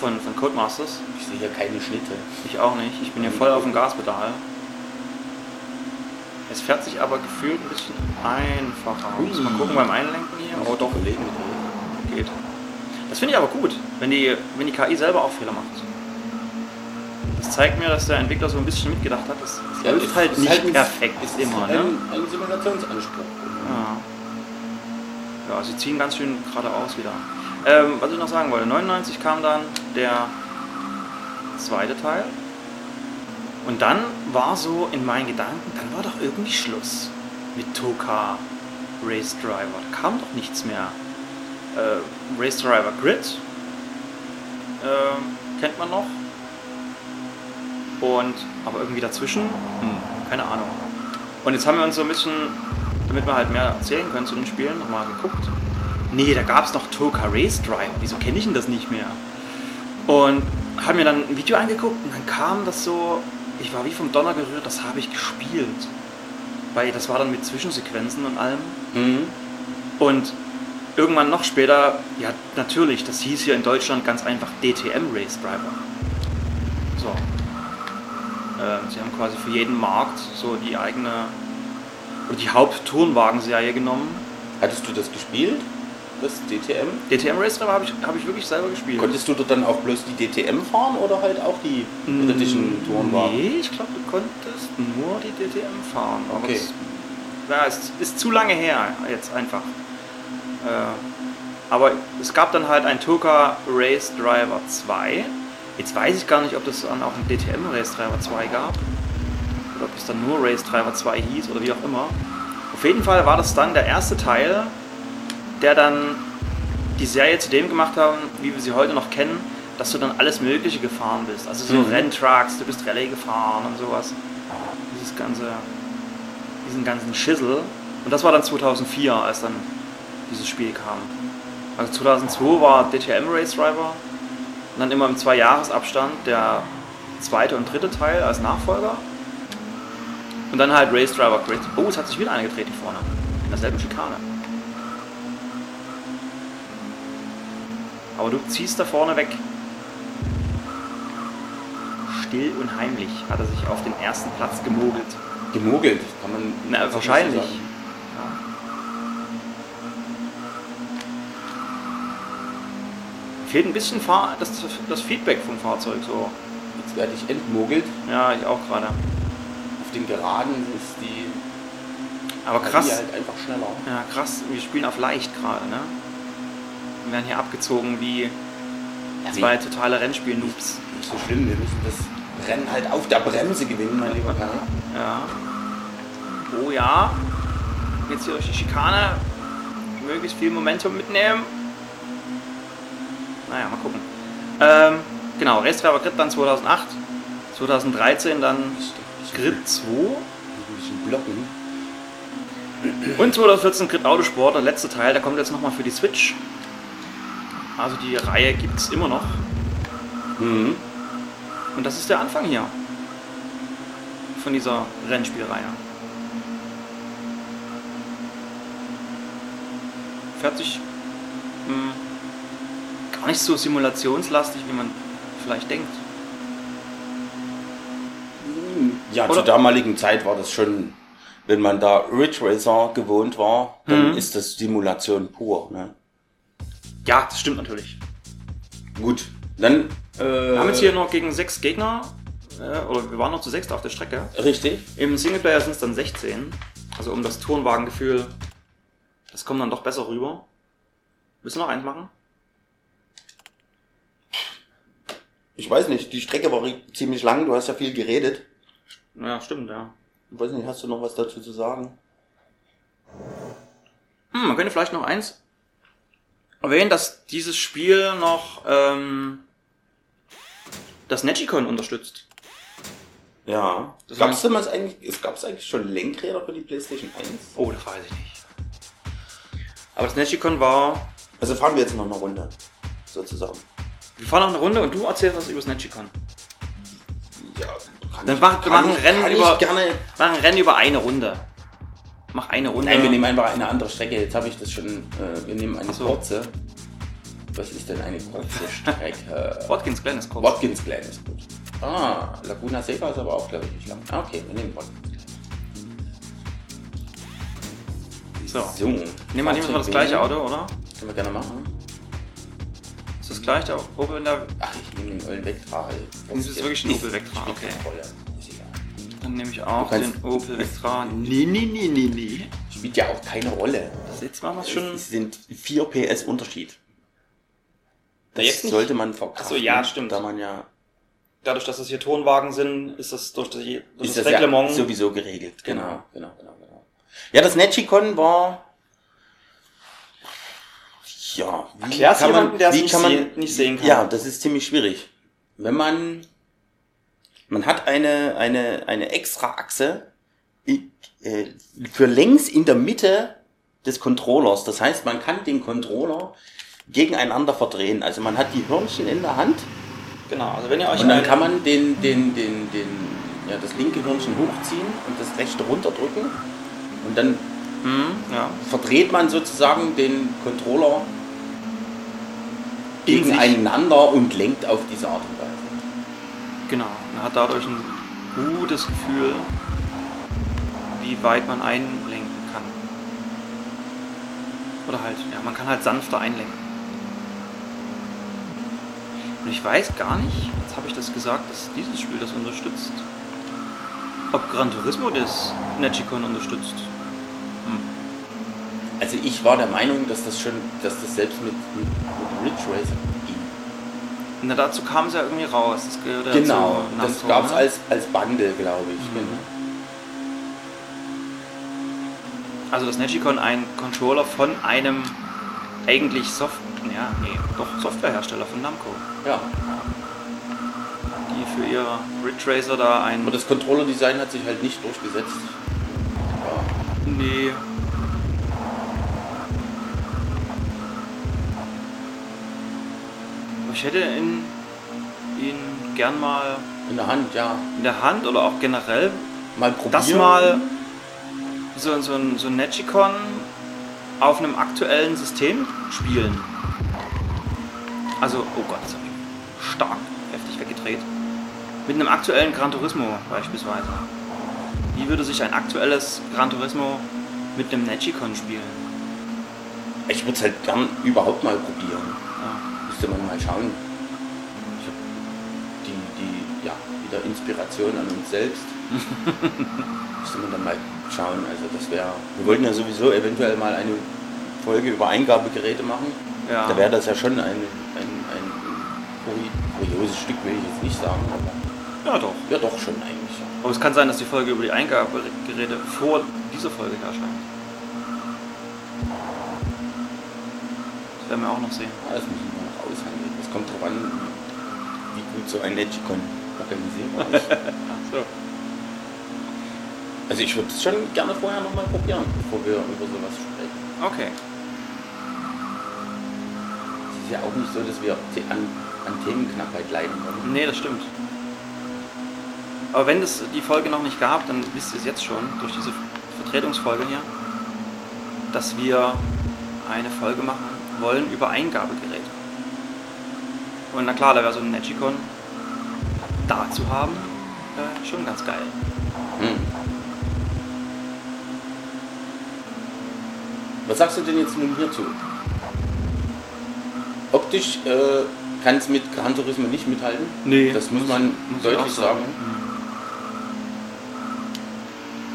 Speaker 1: von, von Codemasters.
Speaker 2: Ich sehe hier keine Schnitte.
Speaker 1: Ich auch nicht. Ich bin ja voll auf dem Gaspedal. Es fährt sich aber gefühlt ein bisschen einfacher. Muss mal gucken beim Einlenken hier.
Speaker 2: Oh doch,
Speaker 1: geht. Das finde ich aber gut, wenn die, wenn die KI selber auch Fehler macht. Das zeigt mir, dass der Entwickler so ein bisschen mitgedacht hat. Das, das
Speaker 2: Ja, ist-
Speaker 1: halt
Speaker 2: ist
Speaker 1: nicht
Speaker 2: halt
Speaker 1: perfekt
Speaker 2: Ist
Speaker 1: immer,
Speaker 2: ein,
Speaker 1: ne?
Speaker 2: ein Simulationsanspruch.
Speaker 1: Ja. ja, sie ziehen ganz schön geradeaus wieder. Ähm, was ich noch sagen wollte, 99 kam dann der zweite Teil. Und dann war so in meinen Gedanken, dann war doch irgendwie Schluss mit Toka Race Driver. Da kam doch nichts mehr. Äh, Race Driver Grid äh, kennt man noch. Und aber irgendwie dazwischen, hm, keine Ahnung. Und jetzt haben wir uns so ein bisschen, damit wir halt mehr erzählen können zu den Spielen, nochmal geguckt. Nee, da gab es noch Toka Race Driver. Wieso kenne ich denn das nicht mehr? Und haben mir dann ein Video angeguckt und dann kam das so, ich war wie vom Donner gerührt, das habe ich gespielt. Weil das war dann mit Zwischensequenzen und allem.
Speaker 2: Mhm.
Speaker 1: Und irgendwann noch später, ja natürlich, das hieß hier in Deutschland ganz einfach DTM Race Driver. So. Äh, sie haben quasi für jeden Markt so die eigene, oder die Hauptturnwagenserie genommen.
Speaker 2: Hattest du das gespielt? Das DTM?
Speaker 1: DTM Race Driver habe ich, hab ich wirklich selber gespielt.
Speaker 2: Konntest du dort dann auch bloß die DTM fahren oder halt auch die britischen Tourenwagen?
Speaker 1: Nee, ich glaube, du konntest nur die DTM fahren. Aber
Speaker 2: Okay.
Speaker 1: es, ja, es ist zu lange her jetzt einfach. Äh, aber es gab dann halt ein Toka Race Driver 2. Jetzt weiß ich gar nicht, ob das dann auch ein DTM Race Driver 2 gab. Oder ob es dann nur Race Driver 2 hieß oder wie auch immer. Auf jeden Fall war das dann der erste Teil, der dann die Serie zu dem gemacht haben, wie wir sie heute noch kennen, dass du dann alles Mögliche gefahren bist. Also so
Speaker 2: Mhm.
Speaker 1: Renntrucks, du bist Rallye gefahren und sowas. Dieses ganze, diesen ganzen Schissel. Und das war dann 2004, als dann dieses Spiel kam. Also 2002 war DTM Race Driver und dann immer im Zwei-Jahres-Abstand der zweite und dritte Teil als Nachfolger. Und dann halt Race Driver Grid. Oh, es hat sich wieder eingedreht hier vorne. In derselben Schikane. Aber du ziehst da vorne weg. Still und heimlich hat er sich auf den ersten Platz gemogelt.
Speaker 2: Gemogelt, kann man.
Speaker 1: Na, wahrscheinlich. Fehlt ein bisschen Fahr das, das Feedback vom Fahrzeug so.
Speaker 2: Jetzt werde ich entmogelt.
Speaker 1: Ja, ich auch gerade.
Speaker 2: Auf den Geraden ist die
Speaker 1: Aber krass.
Speaker 2: halt einfach schneller.
Speaker 1: Ja, krass. Wir spielen auf leicht gerade, ne? Wir werden hier abgezogen wie zwei totale Rennspiel-Noobs.
Speaker 2: Nicht so schlimm, wir müssen das Rennen halt auf der Bremse gewinnen, mein lieber Kerl.
Speaker 1: Ja. Oh ja. Jetzt hier durch die Schikane. Möglichst viel Momentum mitnehmen. Naja, mal gucken. Ähm, genau, Race Driver Grid dann 2008. 2013 dann Grid 2.
Speaker 2: Ein bisschen blocken.
Speaker 1: Und 2014 Grid Autosport, der letzte Teil, der kommt jetzt nochmal für die Switch. Also die Reihe gibt es immer noch.
Speaker 2: Mhm.
Speaker 1: Und das ist der Anfang hier. Von dieser Rennspielreihe. Fährt sich mh, gar nicht so simulationslastig, wie man vielleicht denkt.
Speaker 2: Ja,
Speaker 1: Oder-
Speaker 2: zur damaligen Zeit war das schon, wenn man da Ridge Racer gewohnt war, dann
Speaker 1: Mhm.
Speaker 2: ist das Simulation pur. Ne?
Speaker 1: Ja, das stimmt natürlich.
Speaker 2: Gut, dann. Äh,
Speaker 1: Wir haben jetzt hier noch gegen sechs Gegner, äh, oder wir waren noch zu sechs auf der Strecke.
Speaker 2: Richtig.
Speaker 1: Im Singleplayer sind es dann 16. Also um das Turnwagengefühl, das kommt dann doch besser rüber. Willst du noch eins machen?
Speaker 2: Ich weiß nicht, die Strecke war ziemlich lang, du hast ja viel geredet.
Speaker 1: Ja, stimmt, ja.
Speaker 2: Ich weiß nicht, hast du noch was dazu zu sagen?
Speaker 1: Hm, man könnte vielleicht noch eins erwähnen, dass dieses Spiel noch ähm, das Negicon unterstützt.
Speaker 2: Ja.
Speaker 1: Das
Speaker 2: Gab es damals eigentlich, es gab's eigentlich schon Lenkräder für die PlayStation 1?
Speaker 1: Oh, das weiß ich nicht. Aber das Negicon war...
Speaker 2: Also fahren wir jetzt noch eine Runde, sozusagen.
Speaker 1: Wir fahren noch eine Runde und du erzählst was über das Negicon.
Speaker 2: Ja, kann
Speaker 1: Dann mach-
Speaker 2: kann
Speaker 1: machen
Speaker 2: ich-
Speaker 1: Rennen über-
Speaker 2: gerne.
Speaker 1: Wir machen ein Rennen über eine Runde. mach eine Runde.
Speaker 2: Nein, wir nehmen einfach eine andere Strecke. Jetzt habe ich das schon. Äh, wir nehmen eine
Speaker 1: so.
Speaker 2: kurze. Was ist denn eine kurze Strecke?
Speaker 1: Watkins Glen ist kurz.
Speaker 2: Watkins Glen ist gut. Ah, Laguna Seca ist aber auch, glaube ich, nicht lang. Ah, okay, wir nehmen Watkins Glen.
Speaker 1: So.
Speaker 2: So.
Speaker 1: Nehmen wir, nehmen wir das gleiche Auto, oder?
Speaker 2: Können wir gerne machen.
Speaker 1: Ist das gleich der Opel in der...
Speaker 2: Ach, ich nehme den Opel Vectra.
Speaker 1: Das ist wirklich ein Opel Vectra, okay. Dann nehme ich auch den Opel Vectra. Nee, nee, nee, nee, nee.
Speaker 2: Spielt ja auch keine Rolle.
Speaker 1: Das jetzt machen wir es schon...
Speaker 2: Es sind 4 PS Unterschied. Das
Speaker 1: jetzt nicht?
Speaker 2: sollte man verkraften.
Speaker 1: Ach so, ja, stimmt.
Speaker 2: Da man ja,
Speaker 1: Dadurch, dass das hier Tonwagen sind, ist das durch, die, durch
Speaker 2: ist
Speaker 1: das,
Speaker 2: das ja
Speaker 1: Reglement...
Speaker 2: sowieso geregelt.
Speaker 1: Genau.
Speaker 2: Genau, genau, genau, genau. Ja, das Netchicon war. Ja, wie
Speaker 1: Erklär's jemanden, der es
Speaker 2: wie
Speaker 1: nicht,
Speaker 2: kann man,
Speaker 1: seh- nicht sehen kann.
Speaker 2: Ja, das ist ziemlich schwierig. Wenn man, man hat eine, eine, eine extra Achse äh, für längs in der Mitte des Controllers. Das heißt, man kann den Controller gegeneinander verdrehen. Also man hat die Hörnchen in der Hand
Speaker 1: Genau, also wenn ihr euch...
Speaker 2: und dann kann man den, den, den, den, ja, das linke Hörnchen hochziehen und das rechte runterdrücken. Und dann
Speaker 1: Hm, ja.
Speaker 2: verdreht man sozusagen den Controller. Gegeneinander und lenkt auf diese Art und Weise.
Speaker 1: Genau, man hat dadurch ein gutes Gefühl, wie weit man einlenken kann. Oder halt, ja, man kann halt sanfter einlenken. Und ich weiß gar nicht, jetzt habe ich das gesagt, dass dieses Spiel das unterstützt. Ob Gran Turismo das Netchicon unterstützt.
Speaker 2: Also ich war der Meinung, dass das schon, dass das selbst mit, mit, mit Ridge Racer ging.
Speaker 1: Na, dazu kam es ja irgendwie raus. Das gehört
Speaker 2: Genau,
Speaker 1: zu
Speaker 2: das gab es
Speaker 1: ne?
Speaker 2: als, als Bundle, glaube ich.
Speaker 1: Mhm.
Speaker 2: Genau.
Speaker 1: Also das Netchicon ein Controller von einem eigentlich Soft ja, nee, doch Softwarehersteller von Namco,
Speaker 2: Ja,
Speaker 1: die für ihr Ridge Racer da ein
Speaker 2: aber das Controller-Design hat sich halt nicht durchgesetzt. Ja.
Speaker 1: nee Aber ich hätte ihn, ihn gern mal
Speaker 2: In der Hand, ja.
Speaker 1: in der Hand oder auch generell
Speaker 2: Mal probieren.
Speaker 1: das mal so, so, ein, so ein Netchicon auf einem aktuellen System spielen. Also, oh Gott, das habe ich stark heftig weggedreht. Mit einem aktuellen Gran Turismo beispielsweise. Wie würde sich ein aktuelles Gran Turismo mit einem Netchicon spielen?
Speaker 2: Ich würde es halt gern überhaupt mal probieren. Müsste man mal schauen. Ich hab die, die, ja, wieder Inspiration an uns selbst. Müsste man dann mal schauen. Also das wäre. Wir wollten ja sowieso eventuell mal eine Folge über Eingabegeräte machen.
Speaker 1: Ja.
Speaker 2: Da wäre das ja schon ein, ein, ein kuri- kurioses Stück, will ich jetzt nicht sagen, aber
Speaker 1: ja, doch.
Speaker 2: ja doch schon eigentlich. Ja.
Speaker 1: Aber es kann sein, dass die Folge über die Eingabegeräte vor dieser Folge erscheint. Das werden wir auch noch sehen.
Speaker 2: Ja, Kommt drauf an, wie gut so ein Netchicon organisierbar ist.
Speaker 1: So.
Speaker 2: Also ich würde es schon gerne vorher nochmal probieren, bevor wir über sowas sprechen.
Speaker 1: Okay.
Speaker 2: Es ist ja auch nicht so, dass wir an, an Themenknappheit leiden wollen.
Speaker 1: Nee, das stimmt. Aber wenn es die Folge noch nicht gab, dann wisst ihr es jetzt schon, durch diese Vertretungsfolge hier, dass wir eine Folge machen wollen über Eingabegeräte. Und na klar, da wäre so ein Netchicon da zu haben, äh, schon ganz geil.
Speaker 2: Hm. Was sagst du denn jetzt nun hierzu? Optisch äh, kann es mit Gran Turismo nicht mithalten.
Speaker 1: Nee,
Speaker 2: Das muss man
Speaker 1: ich
Speaker 2: deutlich
Speaker 1: auch
Speaker 2: sagen.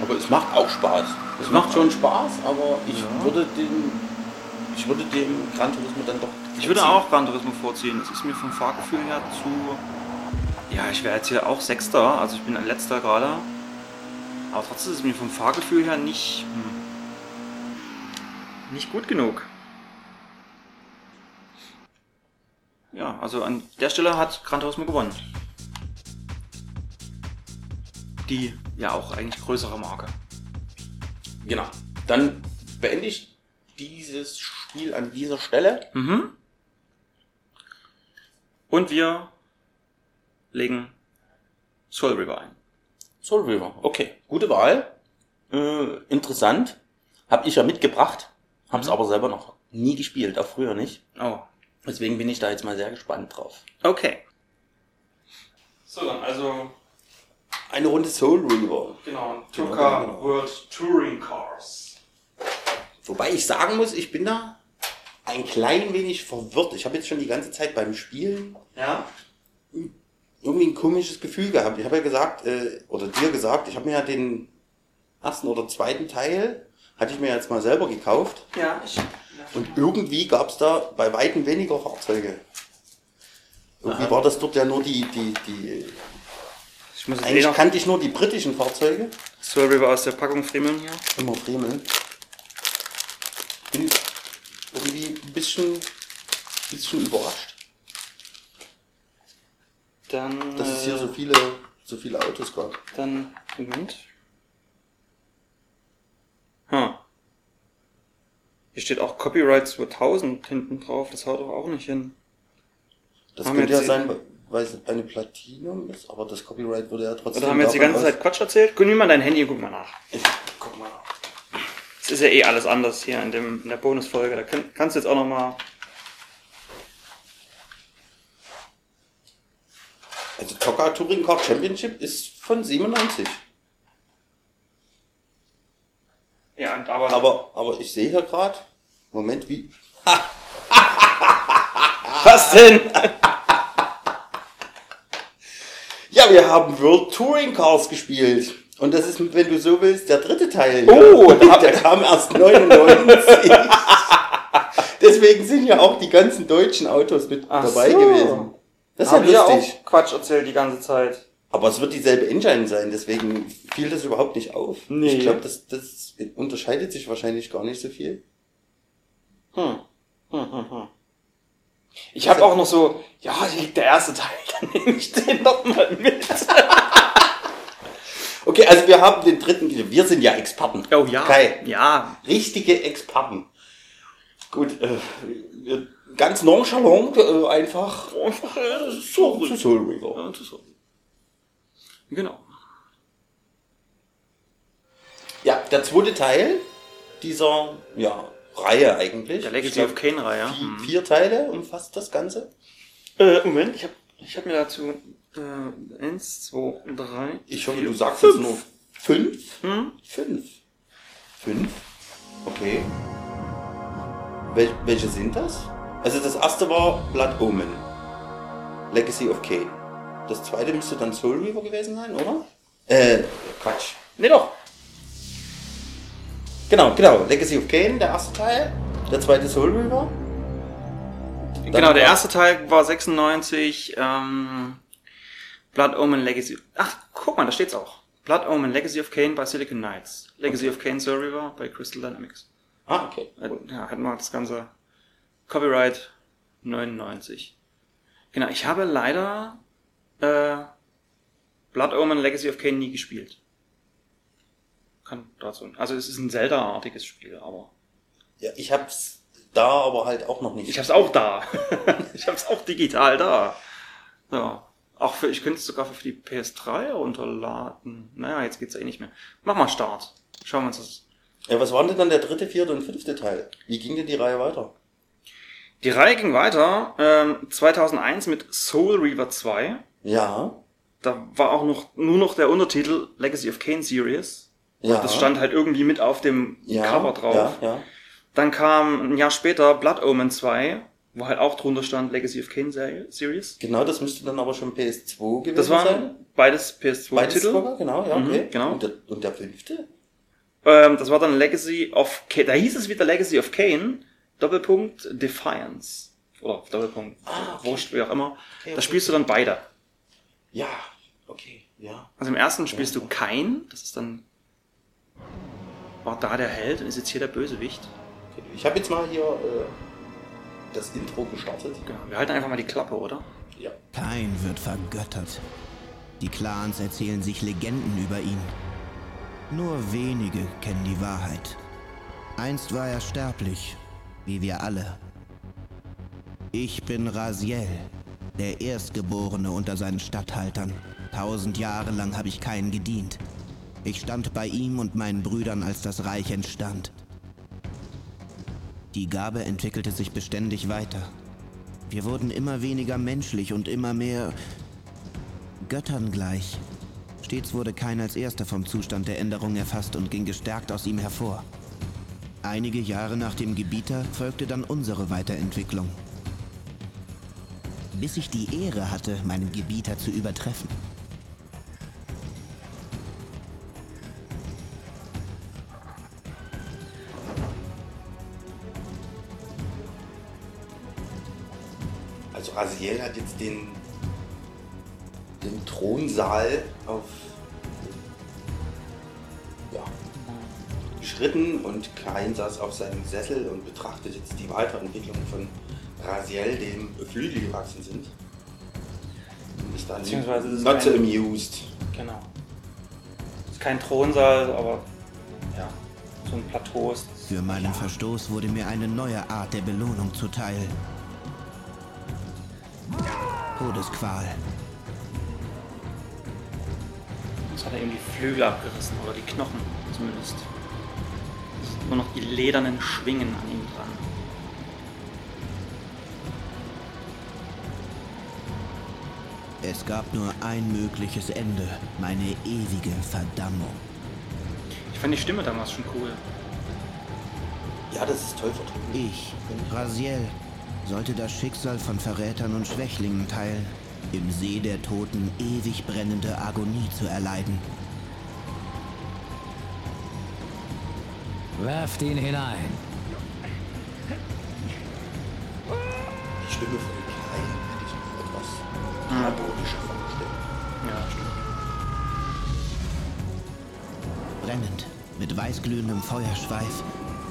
Speaker 2: Aber es macht auch Spaß. Es macht schon Spaß, aber ich
Speaker 1: Ja.
Speaker 2: würde den, ich würde dem Gran Turismo dann doch.
Speaker 1: Ich würde auch Gran Turismo vorziehen. Es ist mir vom Fahrgefühl her zu. Ja, ich wäre jetzt hier auch Sechster, also ich bin ein Letzter gerade. Aber trotzdem ist es mir vom Fahrgefühl her nicht. Hm, nicht gut genug. Ja, also an der Stelle hat Gran Turismo gewonnen. Die ja auch eigentlich größere Marke.
Speaker 2: Genau. Dann beende ich dieses Spiel an dieser Stelle.
Speaker 1: Mhm. Und wir legen Soul River ein.
Speaker 2: Soul River. Okay, gute Wahl. Äh, interessant. Hab ich ja mitgebracht, hab's
Speaker 1: Mhm.
Speaker 2: aber selber noch nie gespielt, auch früher nicht.
Speaker 1: Oh.
Speaker 2: Deswegen bin ich da jetzt mal sehr gespannt drauf.
Speaker 1: Okay. So, dann also,
Speaker 2: Eine Runde Soul Reaver.
Speaker 1: genau,
Speaker 2: Genau, genau.
Speaker 1: World Touring Cars.
Speaker 2: Wobei ich sagen muss, ich bin da ein klein wenig verwirrt. Ich habe jetzt schon die ganze Zeit beim Spielen
Speaker 1: Ja?
Speaker 2: irgendwie ein komisches Gefühl gehabt. Ich habe ja gesagt, äh, oder dir gesagt, ich habe mir ja den ersten oder zweiten Teil, hatte ich mir jetzt mal selber gekauft.
Speaker 1: Ja, ich.
Speaker 2: Und irgendwie gab es da bei weitem weniger Fahrzeuge. Irgendwie
Speaker 1: Aha.
Speaker 2: war das dort ja nur die, die, die,
Speaker 1: Ich muss eh
Speaker 2: eigentlich kannte ich nur die britischen Fahrzeuge.
Speaker 1: Soul River aus der Packung fremeln hier.
Speaker 2: Immer Fremeln. Irgendwie ein bisschen, bisschen überrascht,
Speaker 1: Dann.
Speaker 2: dass es hier
Speaker 1: äh,
Speaker 2: so viele, so viele Autos gab.
Speaker 1: Dann. Moment. Hm. Hier steht auch Copyright 2000 hinten drauf. Das haut doch auch nicht hin.
Speaker 2: Das
Speaker 1: Haben
Speaker 2: könnte ja sein, weil es eine Platinum ist, aber das Copyright würde ja trotzdem.
Speaker 1: Oder haben wir jetzt die ganze Zeit Quatsch erzählt? Guck nimm mal dein Handy und guck mal nach.
Speaker 2: Ich guck mal nach.
Speaker 1: Es ist ja eh alles anders hier in, dem, in der Bonusfolge. Da kann, kannst du jetzt auch noch mal.
Speaker 2: Also Toka Touring Car Championship ist von 97.
Speaker 1: Ja, und aber.
Speaker 2: Aber, aber ich sehe hier gerade, Moment, wie.
Speaker 1: was denn?
Speaker 2: Ja, wir haben World Touring Cars gespielt. Und das ist, wenn du so willst, der dritte Teil.
Speaker 1: Oh,
Speaker 2: der, der kam erst 99. Deswegen sind ja auch die ganzen deutschen Autos mit
Speaker 1: Ach
Speaker 2: dabei
Speaker 1: so.
Speaker 2: gewesen. Das ist ja
Speaker 1: ja
Speaker 2: lustig.
Speaker 1: auch Quatsch erzählt die ganze Zeit.
Speaker 2: Aber es wird dieselbe Engine sein, deswegen fiel das überhaupt nicht auf.
Speaker 1: Nee.
Speaker 2: Ich glaube, das, das unterscheidet sich wahrscheinlich gar nicht so viel.
Speaker 1: Hm. Hm, hm, hm. Ich habe auch noch so, ja, hier liegt der erste Teil, dann nehme ich den doch mal mit.
Speaker 2: Okay, also wir haben den dritten, wir sind ja Experten.
Speaker 1: Oh ja.
Speaker 2: Kai,
Speaker 1: Ja.
Speaker 2: richtige Experten. Gut, äh, wir- ganz nonchalant äh, einfach
Speaker 1: Einfach, äh,
Speaker 2: so zu Soul River.
Speaker 1: Ja, das ist so. Genau.
Speaker 2: Ja, der zweite Teil dieser ja, Reihe eigentlich.
Speaker 1: Der Legacy
Speaker 2: glaub,
Speaker 1: of Kane Reihe.
Speaker 2: Vier,
Speaker 1: Hm.
Speaker 2: vier Teile umfasst das Ganze.
Speaker 1: Äh, Moment, ich habe ich hab mir dazu äh, eins, zwei, drei.
Speaker 2: Ich hoffe,
Speaker 1: vier,
Speaker 2: du sagst
Speaker 1: fünf.
Speaker 2: jetzt nur fünf.
Speaker 1: Hm?
Speaker 2: Fünf. Fünf? Okay. Wel welche sind das? Also das erste war Blood Omen. Legacy of Kane. Das zweite müsste dann Soul Reaver gewesen sein, oder? Äh, Quatsch.
Speaker 1: Nee, doch.
Speaker 2: Genau, genau. Legacy of Kane, der erste Teil. Der zweite Soul Reaver.
Speaker 1: genau, der erste Teil war 96. Ähm, Blood Omen Legacy. Ach, guck mal, da steht's auch. Blood Omen Legacy of Kane bei Silicon Knights. Legacy of Kane Soul River bei Crystal Dynamics.
Speaker 2: Ah, okay.
Speaker 1: Äh, Ja, hatten wir das ganze Copyright 99. Genau, ich habe leider äh, Blood Omen Legacy of Kane nie gespielt. Kann dazu. Also es ist ein Zelda-artiges Spiel, aber
Speaker 2: Ja, ich hab's da aber halt auch noch nicht.
Speaker 1: ich hab's auch da. ich hab's auch digital da. Ja. Auch für, ich könnte es sogar für die PS3 runterladen. Naja, jetzt geht's ja eh nicht mehr. Mach mal Start. Schauen wir uns das.
Speaker 2: ja, was waren denn dann der dritte, vierte und fünfte Teil? Wie ging denn die Reihe weiter?
Speaker 1: Die Reihe ging weiter, ähm, 2001 mit Soul Reaver 2.
Speaker 2: Ja.
Speaker 1: Da war auch noch nur noch der Untertitel Legacy of Kane Series.
Speaker 2: Ja.
Speaker 1: Das stand halt irgendwie mit auf dem
Speaker 2: ja,
Speaker 1: Cover drauf.
Speaker 2: Ja, ja.
Speaker 1: Dann kam ein Jahr später Blood Omen 2, wo halt auch drunter stand Legacy of Kane Serie- Series.
Speaker 2: Genau, das müsste dann aber schon PS2 gewesen
Speaker 1: Das
Speaker 2: sein.
Speaker 1: waren beides
Speaker 2: Beides
Speaker 1: PS2-Titel.
Speaker 2: sogar, genau, ja,
Speaker 1: Mhm,
Speaker 2: okay.
Speaker 1: genau.
Speaker 2: Und der, und der fünfte?
Speaker 1: Ähm, das war dann Legacy of Kane. Da hieß es wieder Legacy of Kane, Doppelpunkt Defiance. Oder Doppelpunkt,
Speaker 2: Ah, okay.
Speaker 1: wurscht, wie auch immer.
Speaker 2: Okay,
Speaker 1: Da spielst du dann beide.
Speaker 2: Ja, okay, ja.
Speaker 1: Also im ersten spielst du Kain, das ist dann war da der Held und ist jetzt hier der Bösewicht.
Speaker 2: Okay. Ich habe jetzt mal hier äh, das Intro gestartet.
Speaker 1: Genau. Wir halten einfach mal die Klappe, oder?
Speaker 2: Ja.
Speaker 3: Kain wird vergöttert. Die Clans erzählen sich Legenden über ihn. Nur wenige kennen die Wahrheit. Einst war er sterblich, wie wir alle. Ich bin Raziel, der Erstgeborene unter seinen Statthaltern. Tausend Jahre lang habe ich Kain gedient. Ich stand bei ihm und meinen Brüdern, als das Reich entstand. Die Gabe entwickelte sich beständig weiter. Wir wurden immer weniger menschlich und immer mehr Göttern gleich. Stets wurde kein als erster vom Zustand der Änderung erfasst und ging gestärkt aus ihm hervor. Einige Jahre nach dem Gebieter folgte dann unsere Weiterentwicklung. Bis ich die Ehre hatte, meinen Gebieter zu übertreffen.
Speaker 2: Raziel hat jetzt den, den Thronsaal auf ja, geschritten und Klein saß auf seinem Sessel und betrachtet jetzt die Weiterentwicklung von Raziel, dem Flügel gewachsen sind. Und ist dann
Speaker 1: Beziehungsweise es ist
Speaker 2: not so
Speaker 1: kein-
Speaker 2: amused.
Speaker 1: Genau. Ist kein Thronsaal, aber ja, so ein Plateau ist.
Speaker 3: Für meinen Verstoß wurde mir eine neue Art der Belohnung zuteil. Todesqual.
Speaker 1: Jetzt hat er eben die Flügel abgerissen oder die Knochen zumindest. Es sind nur noch die ledernen Schwingen an ihm dran.
Speaker 3: Es gab nur ein mögliches Ende, meine ewige Verdammung.
Speaker 1: Ich fand die Stimme damals schon cool.
Speaker 2: Ja, das ist toll vertreten.
Speaker 3: Ich, Raziel, sollte das Schicksal von Verrätern und Schwächlingen teilen, im See der Toten ewig brennende Agonie zu erleiden.
Speaker 4: Werft ihn hinein.
Speaker 2: Die Stimme von Klein hätte ich mir etwas harmonischer vorgestellt.
Speaker 1: Ja, stimmt.
Speaker 3: Brennend, mit weißglühendem Feuerschweif,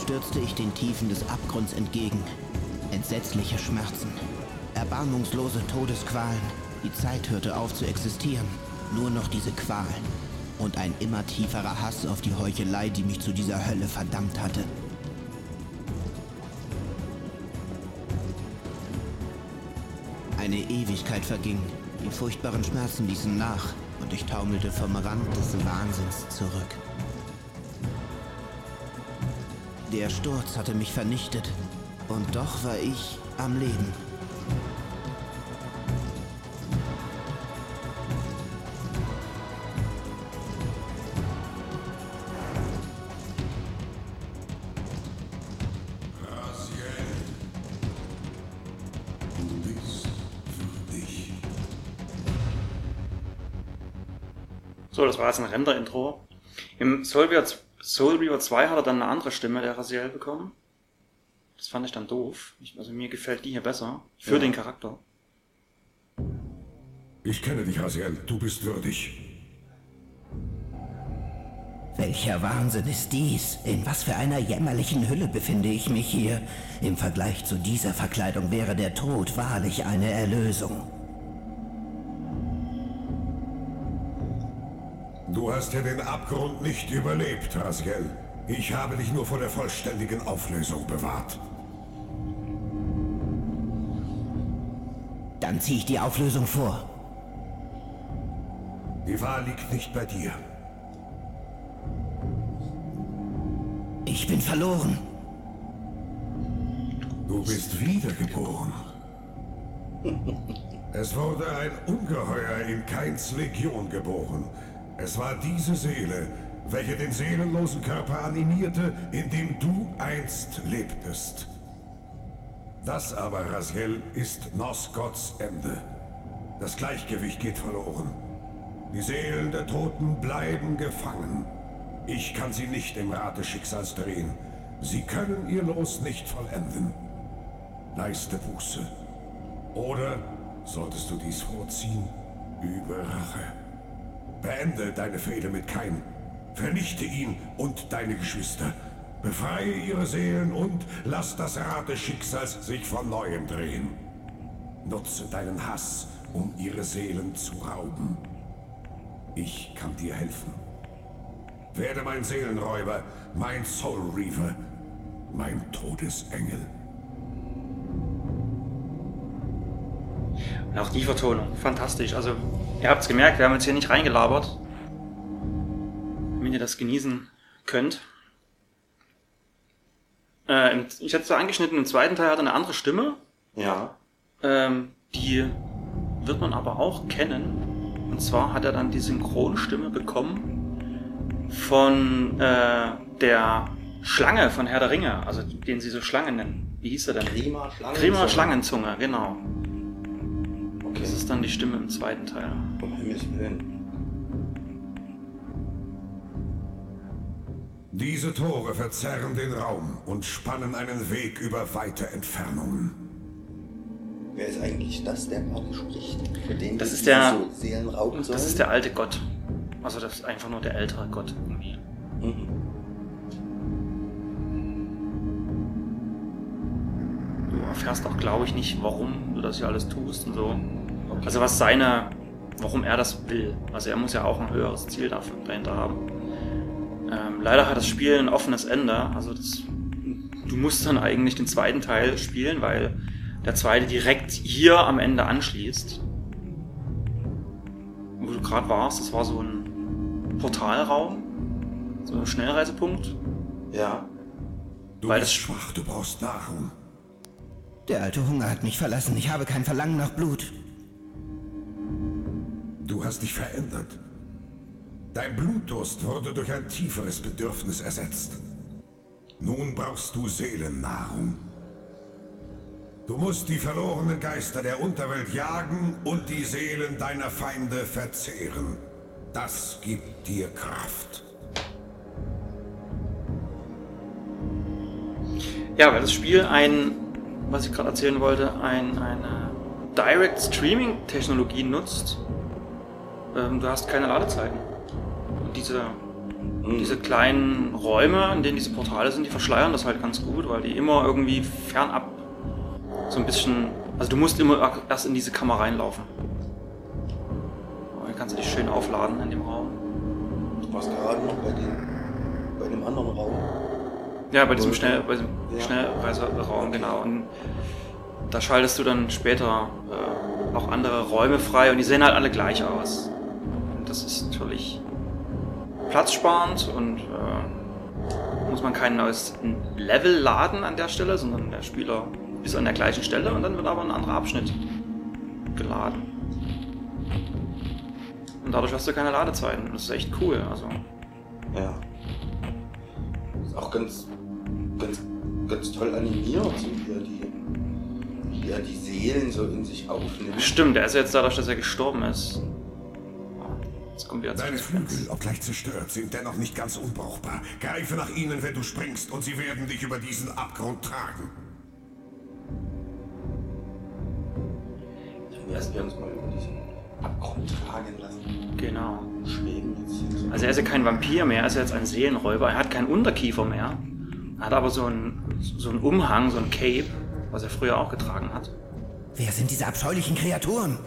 Speaker 3: stürzte ich den Tiefen des Abgrunds entgegen. Entsetzliche Schmerzen, erbarmungslose Todesqualen. Die Zeit hörte auf zu existieren. Nur noch diese Qualen. Und ein immer tieferer Hass auf die Heuchelei, die mich zu dieser Hölle verdammt hatte. Eine Ewigkeit verging. Die furchtbaren Schmerzen ließen nach und ich taumelte vom Rand des Wahnsinns zurück. Der Sturz hatte mich vernichtet und doch war ich am Leben.
Speaker 1: So, das war jetzt ein Render-Intro. Im Soul Reaver 2 hat er dann eine andere Stimme, der Raziel, bekommen. Das fand ich dann doof. Ich, also mir gefällt die hier besser. Für den Charakter.
Speaker 5: Ich kenne dich, Hasiel. Du bist würdig.
Speaker 3: Welcher Wahnsinn ist dies? In was für einer jämmerlichen Hülle befinde ich mich hier? Im Vergleich zu dieser Verkleidung wäre der Tod wahrlich eine Erlösung.
Speaker 5: Du hast ja den Abgrund nicht überlebt, Hasiel. Ich habe dich nur vor der vollständigen Auflösung bewahrt.
Speaker 3: Dann ziehe ich die Auflösung vor.
Speaker 5: Die Wahl liegt nicht bei dir.
Speaker 3: Ich bin verloren.
Speaker 5: Du bist wiedergeboren. Es wurde ein Ungeheuer in Keins Legion geboren. Es war diese Seele, welche den seelenlosen Körper animierte, in dem du einst lebtest. Das aber, Raziel, ist Nosgods Ende. Das Gleichgewicht geht verloren. Die Seelen der Toten bleiben gefangen. Ich kann sie nicht im Rad des Schicksals drehen. Sie können ihr Los nicht vollenden. Leiste Buße. Oder, solltest du dies vorziehen, übe Rache. Beende deine Fehde mit Kain. Vernichte ihn und deine Geschwister. Befreie ihre Seelen und lass das Rad des Schicksals sich von neuem drehen. Nutze deinen Hass, um ihre Seelen zu rauben. Ich kann dir helfen. Werde mein Seelenräuber, mein Soul Reaver, mein Todesengel.
Speaker 1: Und auch die Vertonung, fantastisch. Also, ihr habt es gemerkt, wir haben jetzt hier nicht reingelabert. Wenn ihr das genießen könnt. Äh, im, ich hatte es so angeschnitten, im zweiten Teil hat er eine andere Stimme.
Speaker 2: Ja.
Speaker 1: Ähm, die wird man aber auch kennen. Und zwar hat er dann die Synchronstimme bekommen von äh, der Schlange von Herr der Ringe, also den sie so Schlange nennen. Wie hieß er denn?
Speaker 2: Grima Schlangenzunge.
Speaker 1: Grima Schlangenzunge, genau.
Speaker 2: Okay.
Speaker 1: Das ist dann die Stimme im zweiten Teil.
Speaker 2: Um Himmels Willen.
Speaker 5: Diese Tore verzerren den Raum und spannen einen Weg über weite Entfernungen.
Speaker 2: Wer ist eigentlich das, der gerade spricht? Für den
Speaker 1: Das ist der-
Speaker 2: so Seelen rauben sollen?
Speaker 1: Das ist der alte Gott. Also das ist einfach nur der ältere Gott irgendwie.
Speaker 2: Mhm.
Speaker 1: Du erfährst auch, glaube ich, nicht, warum du das hier alles tust und so. Also was seine, warum er das will. Also er muss ja auch ein höheres Ziel dafür dahinter haben. Ähm, leider hat das Spiel ein offenes Ende. Also das, du musst dann eigentlich den zweiten Teil spielen, weil der zweite direkt hier am Ende anschließt. Wo du gerade warst, das war so ein Portalraum, so ein Schnellreisepunkt.
Speaker 2: Ja.
Speaker 5: Du
Speaker 1: Weil
Speaker 5: bist
Speaker 1: das-
Speaker 5: schwach, du brauchst Nahrung.
Speaker 3: Der alte Hunger hat mich verlassen. Ich habe kein Verlangen nach Blut.
Speaker 5: Du hast dich verändert. Dein Blutdurst wurde durch ein tieferes Bedürfnis ersetzt. Nun brauchst du Seelennahrung. Du musst die verlorenen Geister der Unterwelt jagen und die Seelen deiner Feinde verzehren. Das gibt dir Kraft.
Speaker 1: Ja, weil das Spiel ein, was ich gerade erzählen wollte, ein, eine Direct Streaming Technologie nutzt. Ähm, du hast keine Ladezeiten. Diese, diese kleinen Räume, in denen diese Portale sind, die verschleiern das halt ganz gut, weil die immer irgendwie fernab so ein bisschen. Also du musst immer erst in diese Kammer reinlaufen. Dann kannst du dich schön aufladen in dem Raum.
Speaker 2: Du warst gerade noch bei, den, bei dem anderen Raum.
Speaker 1: Ja, bei diesem, Schnell, bei diesem
Speaker 2: Ja.
Speaker 1: Schnellreiseraum, genau. Und da schaltest du dann später äh, auch andere Räume frei und die sehen halt alle gleich aus. Und das ist natürlich platzsparend und äh, muss man kein neues Level laden an der Stelle, sondern der Spieler ist an der gleichen Stelle und dann wird aber ein anderer Abschnitt geladen. Und dadurch hast du keine Ladezeiten. Das ist echt cool. Also,
Speaker 2: Ja. Ist auch ganz, ganz, ganz toll animiert, so wie er die, wie er die Seelen so in sich aufnimmt.
Speaker 1: Stimmt, er ist jetzt dadurch, dass er gestorben ist. Jetzt kommt wieder
Speaker 5: Deine. Flügel, obgleich zerstört, sind dennoch nicht ganz unbrauchbar. Greife nach ihnen, wenn du springst, und sie werden dich über diesen Abgrund tragen.
Speaker 2: Erst wir uns mal über diesen Abgrund tragen lassen.
Speaker 1: Genau.
Speaker 2: Schweben jetzt.
Speaker 1: Also er ist ja kein Vampir mehr, er ist jetzt ein Seelenräuber. Er hat keinen Unterkiefer mehr. Er hat aber so einen, so einen Umhang, so ein Cape, was er früher auch getragen hat.
Speaker 3: Wer sind diese abscheulichen Kreaturen?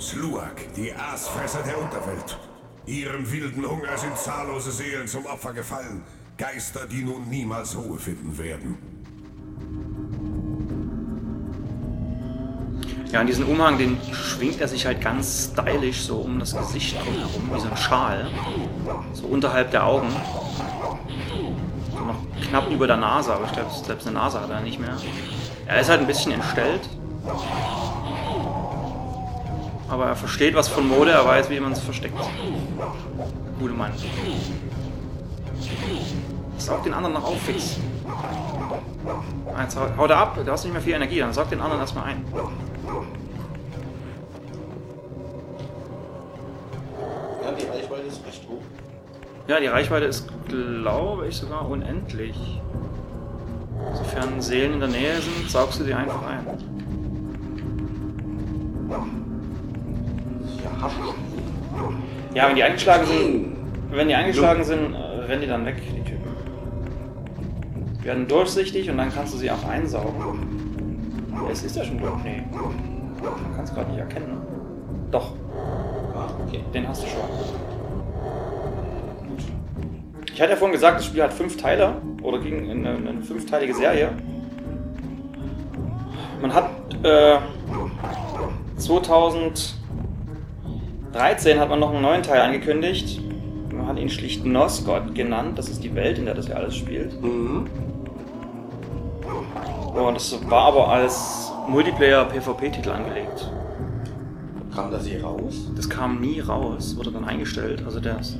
Speaker 5: Sluag, die Aasfresser der Unterwelt. Ihrem wilden Hunger sind zahllose Seelen zum Opfer gefallen. Geister, die nun niemals Ruhe finden werden.
Speaker 1: Ja, und diesen Umhang, den schwingt er sich halt ganz stylisch so um das Gesicht herum, wie so ein Schal. So unterhalb der Augen. So noch knapp über der Nase, aber ich glaube, selbst eine Nase hat er nicht mehr. Er ist halt ein bisschen entstellt. Aber er versteht was von Mode, er weiß, wie man es versteckt. Gute Mann. Saug den anderen noch auf, fix. Jetzt hau- haut er ab, du hast nicht mehr viel Energie, dann saug den anderen erstmal ein.
Speaker 2: Ja, die Reichweite ist recht hoch.
Speaker 1: Ja, die Reichweite ist, glaube ich, sogar unendlich. Sofern Seelen in der Nähe sind, saugst du sie einfach ein.
Speaker 2: Ja,
Speaker 1: wenn die eingeschlagen sind, wenn die eingeschlagen sind, äh, rennen die dann weg, die Typen. Die werden durchsichtig und dann kannst du sie auch einsaugen. Es ist ja schon durch. Nee. Man kann es gerade nicht erkennen. ne? Doch,
Speaker 2: Ah, okay.
Speaker 1: den hast du schon. Ich hatte ja vorhin gesagt, das Spiel hat fünf Teile oder ging in eine, eine fünfteilige Serie. Man hat äh, 2013 hat man noch einen neuen Teil angekündigt. Man hat ihn schlicht Nosgod genannt. Das ist die Welt, in der das ja alles spielt.
Speaker 2: Mhm.
Speaker 1: Und das war aber als Multiplayer-PvP-Titel angelegt.
Speaker 2: Kam das hier raus?
Speaker 1: Das kam nie raus, wurde dann eingestellt. Also das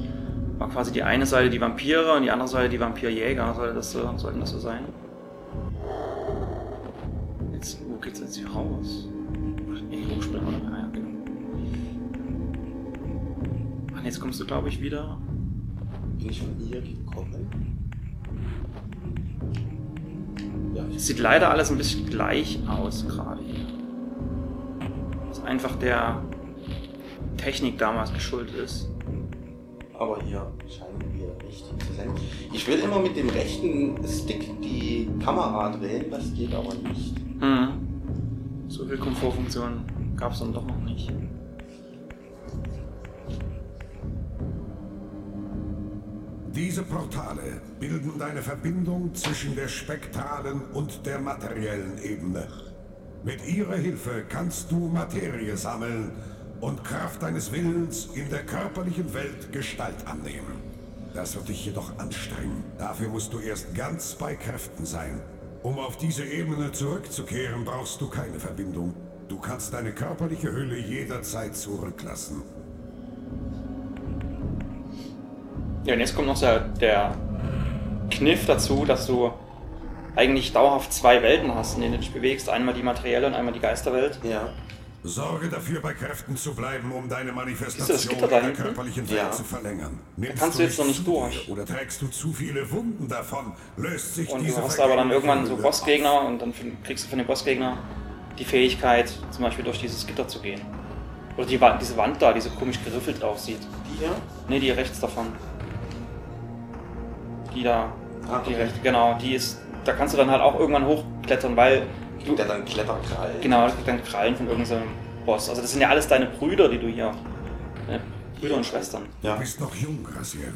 Speaker 1: war quasi die eine Seite die Vampire und die andere Seite die Vampirjäger. Sollte das so, sollten das so sein? Jetzt, wo geht's jetzt hier raus? Ach, nee, hochspringen nee, jetzt kommst du, glaube ich, wieder.
Speaker 2: Bin ich von hier gekommen? Ja,
Speaker 1: Es
Speaker 2: ich
Speaker 1: sieht leider alles ein bisschen gleich aus gerade hier. Was einfach der Technik damals geschuldet ist.
Speaker 2: aber hier scheinen wir richtig zu sein. Ich will immer mit dem rechten Stick die Kamera drehen, das geht aber nicht.
Speaker 1: Hm. So viel Komfortfunktion gab es dann doch noch nicht.
Speaker 5: Diese Portale bilden eine Verbindung zwischen der spektralen und der materiellen Ebene. Mit ihrer Hilfe kannst du Materie sammeln und Kraft deines Willens in der körperlichen Welt Gestalt annehmen. Das wird dich jedoch anstrengen. Dafür musst du erst ganz bei Kräften sein. Um auf diese Ebene zurückzukehren, brauchst du keine Verbindung. Du kannst deine körperliche Hülle jederzeit zurücklassen.
Speaker 1: Ja, und jetzt kommt noch der, der Kniff dazu, dass du eigentlich dauerhaft zwei Welten hast, in denen du dich bewegst. Einmal die materielle und einmal die Geisterwelt.
Speaker 2: Ja.
Speaker 5: Sorge dafür, bei Kräften zu bleiben, um deine Manifestation
Speaker 1: hinten?
Speaker 5: körperlichen Welt
Speaker 2: Ja.
Speaker 5: zu verlängern. Nimmst
Speaker 1: kannst du jetzt noch nicht durch.
Speaker 5: Oder trägst du zu viele Wunden davon, löst sich
Speaker 1: Und
Speaker 5: diese
Speaker 1: du hast aber dann irgendwann so Bossgegner und dann kriegst du von dem Bossgegner die Fähigkeit, zum Beispiel durch dieses Gitter zu gehen. Oder die Wand, diese Wand da, die so komisch geriffelt aussieht.
Speaker 2: Die hier?
Speaker 1: Ne, die rechts davon. Die da.
Speaker 2: Ah,
Speaker 1: Die
Speaker 2: okay.
Speaker 1: rechts, genau, die ist. Da kannst du dann halt auch irgendwann hochklettern, weil du.
Speaker 2: Der dann Kletterkrall?
Speaker 1: Genau, das kriegt dann Krallen von irgendeinem Boss. Also das sind ja alles deine Brüder, die du hier. Ne? Brüder und Schwestern.
Speaker 5: Du
Speaker 2: Ja.
Speaker 5: bist noch jung, Graciel.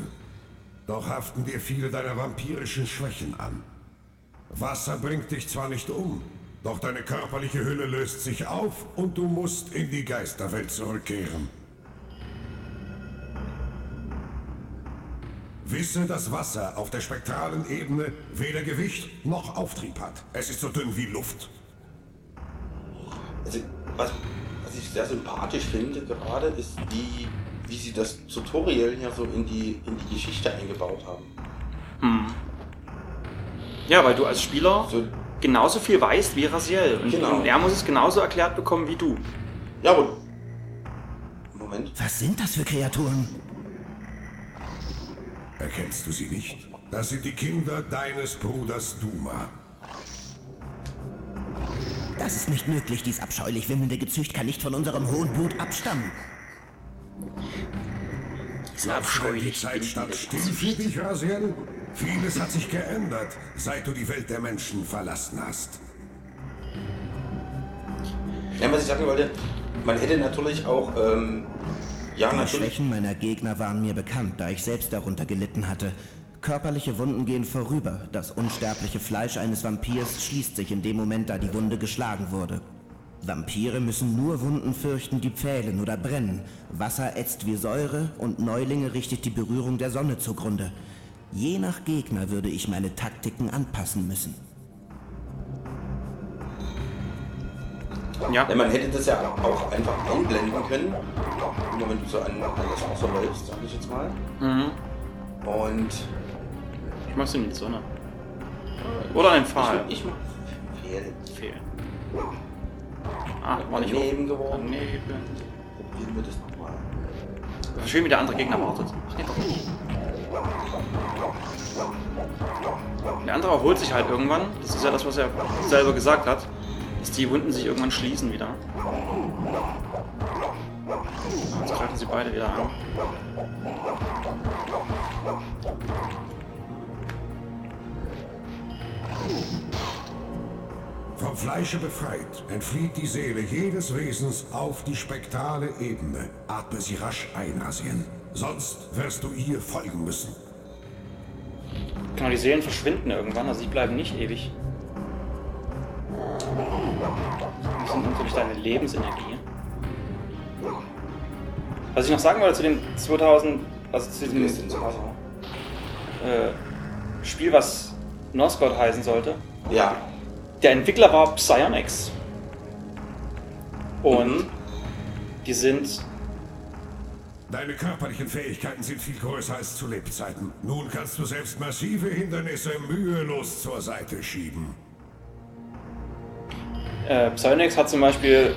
Speaker 5: Doch haften dir viele deiner vampirischen Schwächen an. Wasser bringt dich zwar nicht um, doch deine körperliche Hülle löst sich auf und du musst in die Geisterwelt zurückkehren. Wisse, dass Wasser auf der spektralen Ebene weder Gewicht noch Auftrieb hat. Es ist so dünn wie Luft.
Speaker 2: Also, was, was ich sehr sympathisch finde gerade, ist die, wie sie das Tutorial hier so in die, in die Geschichte eingebaut haben.
Speaker 1: Hm. Ja, weil du als Spieler
Speaker 2: So,
Speaker 1: genauso viel weißt wie Raziel. Und,
Speaker 2: Genau.
Speaker 1: und er muss es genauso erklärt bekommen wie du.
Speaker 2: ja, aber. Moment.
Speaker 3: Was sind das für Kreaturen?
Speaker 5: Erkennst du sie nicht? Das sind die Kinder deines Bruders Duma.
Speaker 3: Das ist nicht möglich. Dies abscheulich wimmelnde Gezücht kann nicht von unserem hohen Blut abstammen.
Speaker 1: Ist
Speaker 5: Glaubst du, die Zeit stand still für dich, Raziel? Vieles hat sich geändert, seit du die Welt der Menschen verlassen hast.
Speaker 2: Ja, was ich sagen wollte, man hätte natürlich auch. Ähm, ja,
Speaker 3: Die
Speaker 2: natürlich.
Speaker 3: Schwächen meiner Gegner waren mir bekannt, da ich selbst darunter gelitten hatte. Körperliche Wunden gehen vorüber. Das unsterbliche Fleisch eines Vampirs schließt sich in dem Moment, da die Wunde geschlagen wurde. Vampire müssen nur Wunden fürchten, die pfählen oder brennen. Wasser ätzt wie Säure und Neulinge richtet die Berührung der Sonne zugrunde. Je nach Gegner würde ich meine Taktiken anpassen müssen.
Speaker 1: Ja.
Speaker 2: Ja, man hätte das ja auch einfach einblenden können. Immer wenn du so an, an das Wasser läufst, sag ich jetzt mal.
Speaker 1: Mhm.
Speaker 2: Und.
Speaker 1: Ich mach's in die Sonne. Oder ein Pfahl.
Speaker 2: Ich, ich mach Fehl.
Speaker 1: Fehl. Ah, war nicht
Speaker 2: Daneben
Speaker 1: hoch.
Speaker 2: geworden.
Speaker 1: Daneben.
Speaker 2: Probieren wir das nochmal.
Speaker 1: Schön, wie der andere Gegner wartet. Der andere erholt sich halt irgendwann. Das ist ja das, was er selber gesagt hat. Dass die Wunden sich irgendwann schließen wieder. Jetzt greifen sie beide wieder an.
Speaker 5: Vom Fleische befreit, entflieht die Seele jedes Wesens auf die spektrale Ebene. Atme sie rasch ein, Asien. Sonst wirst du ihr folgen müssen.
Speaker 1: Genau, die Seelen verschwinden irgendwann, also die bleiben nicht ewig. Das sind natürlich deine Lebensenergie. Was ich noch sagen wollte zu den 2000 also zu diesem also, äh, Spiel, was Northgard heißen sollte.
Speaker 2: Ja.
Speaker 1: Der Entwickler war Psyonix. Und
Speaker 2: Mhm.
Speaker 1: die sind
Speaker 5: Deine körperlichen Fähigkeiten sind viel größer als zu Lebzeiten. Nun kannst du selbst massive Hindernisse mühelos zur Seite schieben.
Speaker 1: Äh, Psyonix hat zum Beispiel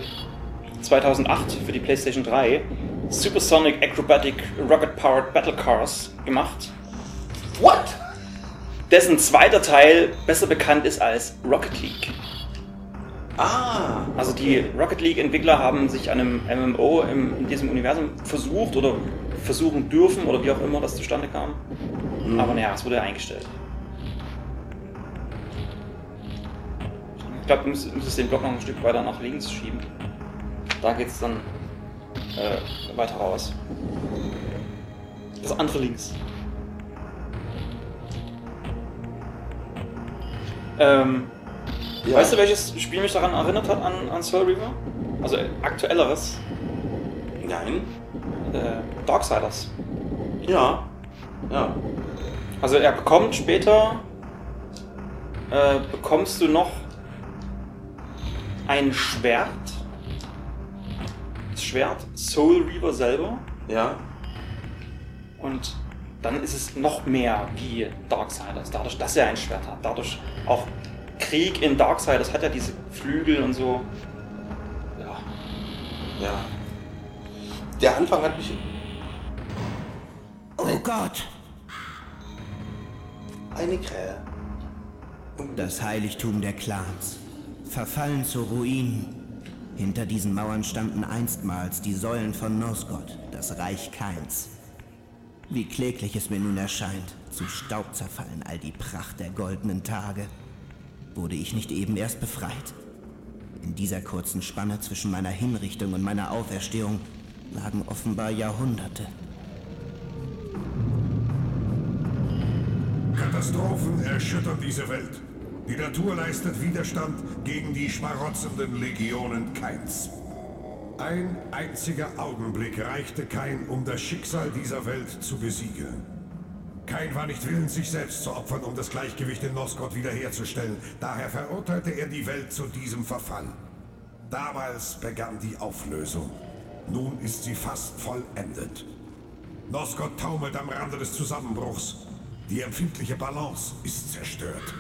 Speaker 1: 2008 für die PlayStation 3 Supersonic Acrobatic Rocket Powered Battle Cars gemacht,
Speaker 2: What?
Speaker 1: dessen zweiter Teil besser bekannt ist als Rocket League.
Speaker 2: Ah.
Speaker 1: Also die Rocket League Entwickler haben sich an einem MMO im, in diesem Universum versucht oder versuchen dürfen oder wie auch immer das zustande kam. Aber naja, es wurde eingestellt. Ich glaube, du müsstest, den Block noch ein Stück weiter nach links schieben. Da geht es dann äh, weiter raus. Das andere links. Ähm,
Speaker 2: Ja.
Speaker 1: Weißt du, welches Spiel mich daran erinnert hat an, an Soul Reaver? Also äh, aktuelleres.
Speaker 2: Nein.
Speaker 1: Äh, Darksiders.
Speaker 2: Ja. Ja.
Speaker 1: Also er bekommt später, äh, bekommst du noch ein Schwert. Das Schwert Soul Reaver selber.
Speaker 2: Ja.
Speaker 1: Und dann ist es noch mehr wie Darksiders. Dadurch, dass er ein Schwert hat. Dadurch auch Krieg in Darksiders hat ja diese Flügel und so. Ja.
Speaker 2: Ja. Der Anfang hat mich
Speaker 3: Oh Gott!
Speaker 2: eine Krähe.
Speaker 3: Das Heiligtum der Clans. Verfallen zu Ruinen. Hinter diesen Mauern standen einstmals die Säulen von Nosgod, das Reich Kains. Wie kläglich es mir nun erscheint, zu Staub zerfallen all die Pracht der goldenen Tage. Wurde ich nicht eben erst befreit? In dieser kurzen Spanne zwischen meiner Hinrichtung und meiner Auferstehung lagen offenbar Jahrhunderte.
Speaker 5: Katastrophen erschüttern diese Welt. Die Natur leistet Widerstand gegen die schmarotzenden Legionen Kains. Ein einziger Augenblick reichte Kain, um das Schicksal dieser Welt zu besiegen. Kain war nicht willens, sich selbst zu opfern, um das Gleichgewicht in Nosgod wiederherzustellen. Daher verurteilte er die Welt zu diesem Verfall. Damals begann die Auflösung. Nun ist sie fast vollendet. Nosgod taumelt am Rande des Zusammenbruchs. Die empfindliche Balance ist zerstört.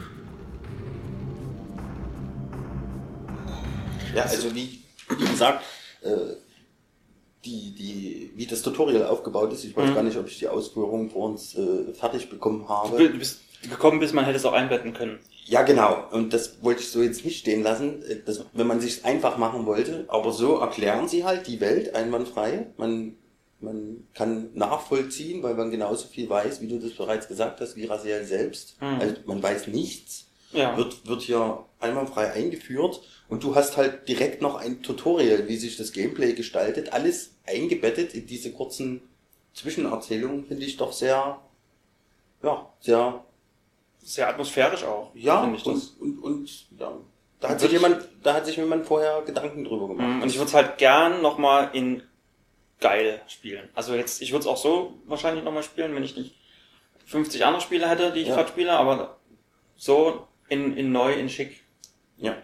Speaker 2: Ja, also wie, wie gesagt, äh, die, die, wie das Tutorial aufgebaut ist, ich weiß gar nicht, ob ich die Ausführungen vor uns äh, fertig bekommen habe.
Speaker 1: Du bist gekommen bist, man hätte es auch einbetten können.
Speaker 2: Ja, genau. Und das wollte ich so jetzt nicht stehen lassen, äh, dass, wenn man sich einfach machen wollte. Aber so erklären sie halt die Welt einwandfrei. Man, man kann nachvollziehen, weil man genauso viel weiß, wie du das bereits gesagt hast, wie Raziel selbst.
Speaker 1: Mhm.
Speaker 2: Also man weiß nichts.
Speaker 1: Ja.
Speaker 2: Wird, wird hier einwandfrei eingeführt. Und du hast halt direkt noch ein Tutorial, wie sich das Gameplay gestaltet. Alles eingebettet in diese kurzen Zwischenerzählungen, finde ich doch sehr, ja, sehr
Speaker 1: Sehr atmosphärisch auch.
Speaker 2: ja,
Speaker 1: finde ich
Speaker 2: und, und, und ja. Da hat sich jemand, da hat sich jemand vorher Gedanken drüber gemacht.
Speaker 1: Mhm, Und ich würde es halt gern nochmal in geil spielen. Also jetzt, ich würde es auch so wahrscheinlich nochmal spielen, wenn ich nicht 50 andere Spiele hätte, die ich
Speaker 2: Ja.
Speaker 1: gerade spiele, aber so in, in neu, in schick.
Speaker 2: ja.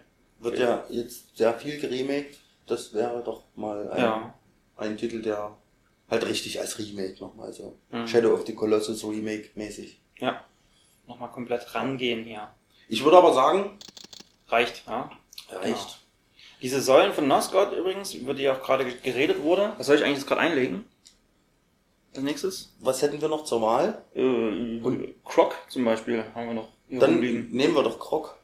Speaker 2: Wird ja jetzt sehr viel geremaked. Das wäre doch mal ein,
Speaker 1: Ja.
Speaker 2: ein Titel, der halt richtig als Remake nochmal so.
Speaker 1: Mhm.
Speaker 2: Shadow of the Colossus Remake mäßig.
Speaker 1: Ja. Nochmal komplett rangehen hier.
Speaker 2: Ich würde aber sagen,
Speaker 1: Reicht, ja.
Speaker 2: reicht.
Speaker 1: Diese Säulen von Nosgod übrigens, über die auch gerade geredet wurde, was soll ich eigentlich jetzt gerade einlegen? Als nächstes?
Speaker 2: Was hätten wir noch zur Wahl?
Speaker 1: Äh, und Croc zum Beispiel haben wir noch
Speaker 2: Dann
Speaker 1: rumliegen.
Speaker 2: nehmen wir doch Krog.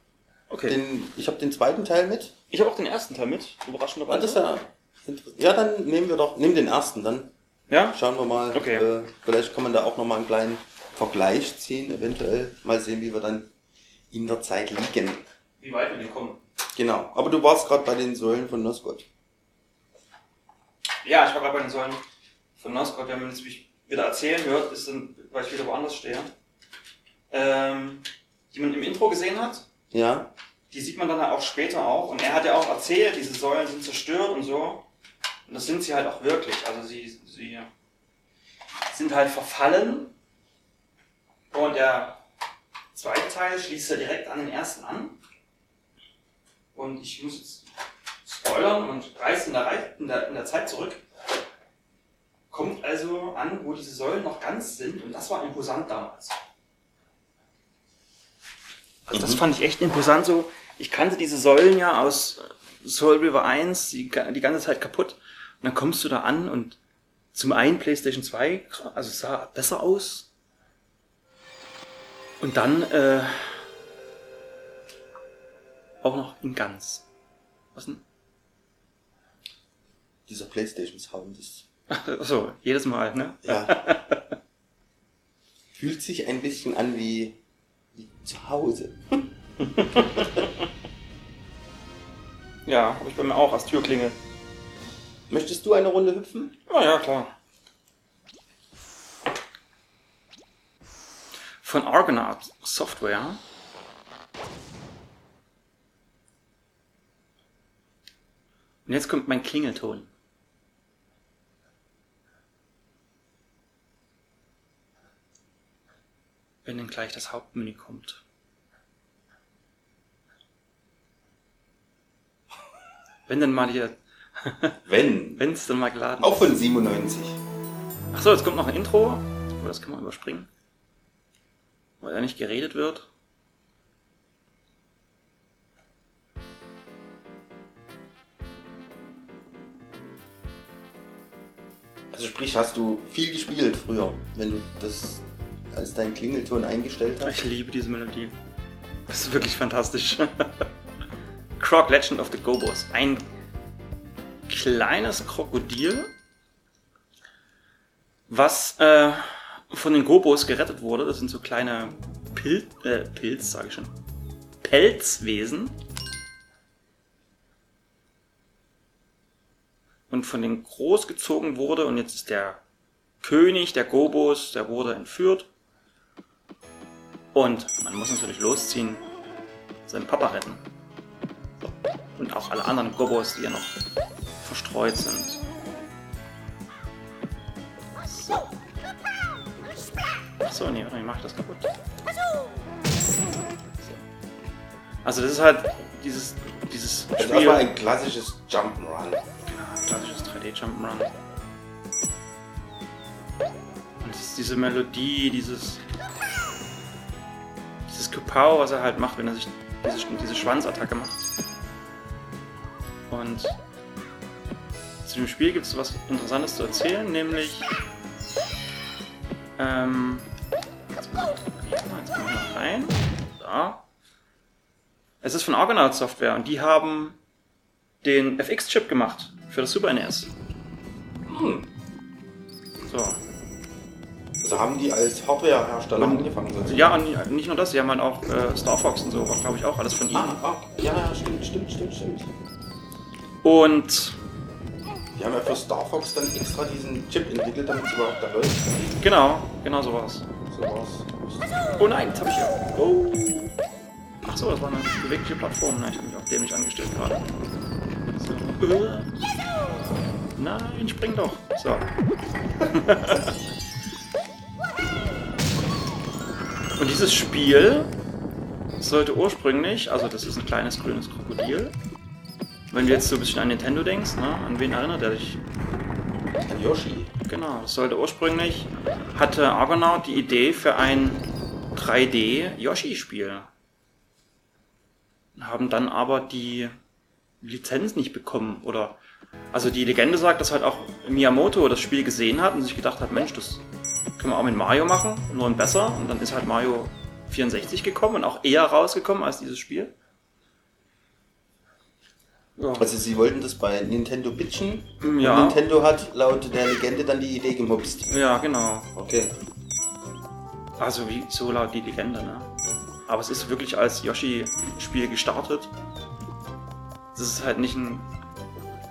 Speaker 1: Okay.
Speaker 2: Den, ich habe den zweiten Teil mit.
Speaker 1: ich habe auch den ersten Teil mit,
Speaker 2: Ah,
Speaker 1: überraschenderweise.
Speaker 2: das ist ja, ja, dann nehmen wir doch, nehmen den ersten, dann
Speaker 1: ja?
Speaker 2: Schauen wir mal.
Speaker 1: Okay.
Speaker 2: Äh, vielleicht kann man da auch noch mal einen kleinen Vergleich ziehen, eventuell. Mal sehen, wie wir dann in der Zeit liegen.
Speaker 1: Wie weit wir denn kommen.
Speaker 2: Genau. Aber du warst gerade bei den Säulen von Nosgod.
Speaker 1: Ja, ich war gerade bei den Säulen von Nosgod. Wenn man jetzt mich wieder erzählen hört, ist dann, weil ich wieder woanders stehe. Ähm, die man im Intro gesehen hat,
Speaker 2: Ja.
Speaker 1: die sieht man dann halt auch später auch. Und er hat ja auch erzählt, diese Säulen sind zerstört und so. Und das sind sie halt auch wirklich. Also sie, sie, sind halt verfallen. Und der zweite Teil schließt ja direkt an den ersten an. Und ich muss jetzt spoilern und reise in in der Zeit zurück. Kommt also an, wo diese Säulen noch ganz sind. Und das war imposant damals. Also das fand ich echt imposant so. Ich kannte diese Säulen ja aus Soul River 1 die, die ganze Zeit kaputt. Und dann kommst du da an und zum einen PlayStation 2, also sah besser aus. Und dann äh, auch noch in ganz. Was denn?
Speaker 2: Dieser Playstation-Sound ist.
Speaker 1: Achso, jedes Mal, ne?
Speaker 2: Ja. Fühlt sich ein bisschen an wie zu Hause.
Speaker 1: Ja, habe ich bei mir auch als Türklingel.
Speaker 2: Möchtest du eine Runde hüpfen?
Speaker 1: Ja, ja, klar. Von Argonaut Software. Und jetzt kommt mein Klingelton. Wenn dann gleich das Hauptmenü kommt. Wenn dann mal hier,
Speaker 2: Wenn.
Speaker 1: wenn es dann mal geladen
Speaker 2: Auch von 97.
Speaker 1: Achso, jetzt kommt noch ein Intro. Aber das kann man überspringen. Weil da nicht geredet wird.
Speaker 2: Also sprich, hast du viel gespielt früher, wenn du das als deinen Klingelton eingestellt hast?
Speaker 1: Ich liebe diese Melodie. Das ist wirklich fantastisch. Croc Legend of the Gobos. Ein kleines Krokodil, was äh, von den Gobos gerettet wurde. Das sind so kleine Pil äh, Pilz, sage ich schon. Pelzwesen. Und von denen großgezogen wurde. Und jetzt ist der König der Gobos, der wurde entführt. Und man muss natürlich losziehen, seinen Papa retten. Und auch alle anderen Gobos, die ja noch verstreut sind. So. Achso, nee, warte, ich mach das kaputt. So. Also das ist halt dieses, dieses
Speaker 2: Das
Speaker 1: Spiel.
Speaker 2: war ein klassisches Jump'n'Run.
Speaker 1: Klassisches 3D Jump'n'Run. Und es ist diese Melodie, dieses. Kupau, was er halt macht, wenn er sich diese, diese Schwanzattacke macht. Und zu dem Spiel gibt es was Interessantes zu erzählen, nämlich. Ähm. Jetzt mal, jetzt mal noch rein. Da. Es ist von Argonaut Software und die haben den FX-Chip gemacht für das Super NES. So.
Speaker 2: Also haben die als Hardware-Hersteller angefangen. sozusagen.
Speaker 1: Ja, und nicht nur das, sie haben halt auch äh, Star Fox und so, glaube ich auch alles von ihnen.
Speaker 2: Ah, ah, ja, stimmt, stimmt, stimmt, stimmt.
Speaker 1: Und
Speaker 2: Die haben ja für Star Fox dann extra diesen Chip entwickelt, damit es überhaupt da läuft.
Speaker 1: genau, genau so war's.
Speaker 2: So war's.
Speaker 1: Oh nein, jetzt hab ich ja. Oh. Ach so, das war eine bewegliche Plattform. Nein, ich bin mich auch dämlich angestellt gerade. So. Äh. Nein, spring doch. So. Und dieses Spiel sollte ursprünglich, also das ist ein kleines grünes Krokodil. Wenn du jetzt so ein bisschen an Nintendo denkst, ne? an wen erinnert er dich?
Speaker 2: An Yoshi.
Speaker 1: Genau, das sollte ursprünglich, hatte Argonaut die Idee für ein 3D-Yoshi-Spiel. Haben dann aber die Lizenz nicht bekommen. Oder, also die Legende sagt, dass halt auch Miyamoto das Spiel gesehen hat und sich gedacht hat, Mensch, das können wir auch mit Mario machen, nur ein besser. Und dann ist halt Mario 64 gekommen und auch eher rausgekommen als dieses Spiel. Ja.
Speaker 2: Also sie wollten das bei Nintendo pitchen.
Speaker 1: Ja.
Speaker 2: Und Nintendo hat laut der Legende dann die Idee gemupst.
Speaker 1: ja, genau.
Speaker 2: Okay.
Speaker 1: Also wie so laut die Legende, ne? Aber es ist wirklich als Yoshi-Spiel gestartet. Es ist halt nicht ein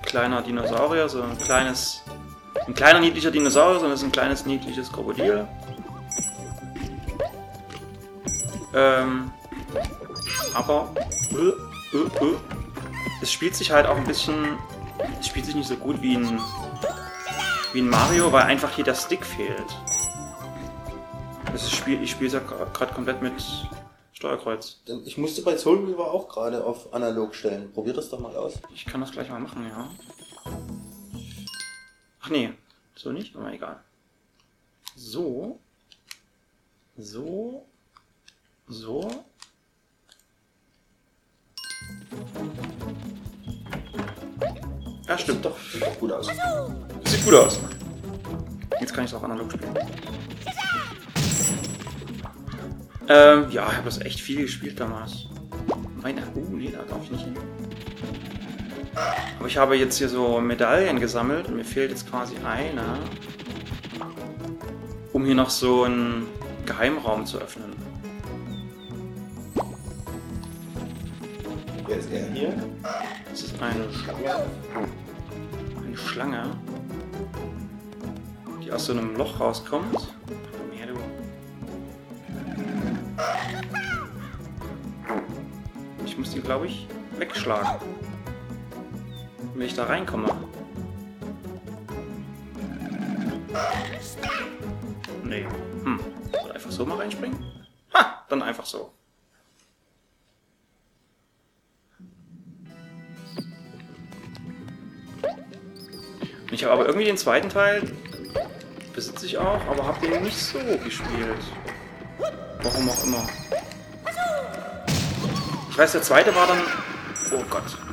Speaker 1: kleiner Dinosaurier, sondern ein kleines. Ein kleiner niedlicher Dinosaurier, sondern es ist ein kleines niedliches Krokodil. Ähm. Aber. Äh, äh, äh. Es spielt sich halt auch ein bisschen. Es spielt sich nicht so gut wie ein. wie ein Mario, weil einfach hier der Stick fehlt. Das Spiel, ich spiele es ja gerade komplett mit Steuerkreuz.
Speaker 2: Denn Ich musste bei Soul Reaver auch gerade auf analog stellen. Probier das doch mal aus.
Speaker 1: Ich kann das gleich mal machen, ja. Ach nee, so nicht, aber egal. So. So. So. Ja, stimmt doch.
Speaker 2: Sieht gut aus.
Speaker 1: Sieht gut aus. Jetzt kann ich es auch analog spielen. Ähm, ja, ich habe das echt viel gespielt damals. Meine, oh nee, da darf ich nicht hin. Aber ich habe jetzt hier so Medaillen gesammelt und mir fehlt jetzt quasi eine, um hier noch so einen Geheimraum zu öffnen.
Speaker 2: Wer ist er hier?
Speaker 1: Das ist eine, eine Schlange, die aus so einem Loch rauskommt. Ich muss die, glaube ich, wegschlagen. Wenn ich da reinkomme. Nee. Hm. Soll einfach so mal reinspringen? Ha! Dann einfach so. Ich habe aber irgendwie den zweiten Teil besitze ich auch, aber habe den nicht so gespielt. Warum auch immer. Ich weiß, der zweite war dann. Oh Gott.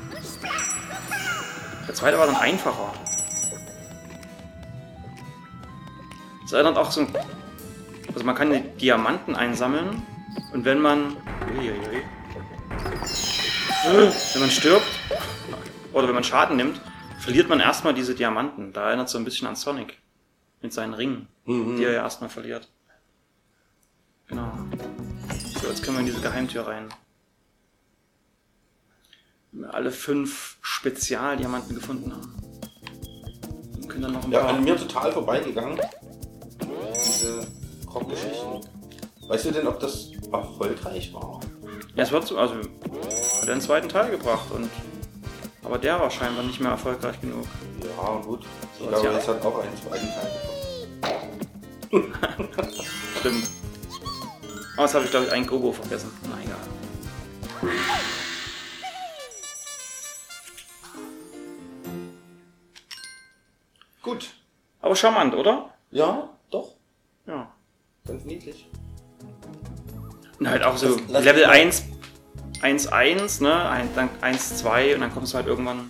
Speaker 1: Der zweite war dann einfacher. Es erinnert auch so. Also man kann die Diamanten einsammeln und wenn man. Uiuiui. Wenn man stirbt oder wenn man Schaden nimmt, verliert man erstmal diese Diamanten. Da erinnert es so ein bisschen an Sonic. Mit seinen Ringen, die er ja erstmal verliert. Genau. So, jetzt können wir in diese Geheimtür rein. Alle fünf Spezialdiamanten gefunden haben. Dann können dann noch ein
Speaker 2: Ja,
Speaker 1: paar.
Speaker 2: an mir total vorbeigegangen. Diese Rockgeschichten. Weißt du denn, ob das erfolgreich war?
Speaker 1: Ja, es wird so, also hat er einen zweiten Teil gebracht und aber der war scheinbar nicht mehr erfolgreich genug.
Speaker 2: Ja, gut. Ich
Speaker 1: So,
Speaker 2: glaube,
Speaker 1: ja.
Speaker 2: es hat auch einen zweiten Teil bekommen.
Speaker 1: Stimmt. Aber jetzt habe ich glaube ich einen Gogo vergessen. Na egal.
Speaker 2: Gut.
Speaker 1: Aber charmant, oder?
Speaker 2: Ja, doch.
Speaker 1: Ja.
Speaker 2: Ganz niedlich.
Speaker 1: Und halt auch so
Speaker 2: lass
Speaker 1: Level
Speaker 2: mich mal-
Speaker 1: 1, 1, 1, ne? Ein, dann 1, 2 und dann kommst du halt irgendwann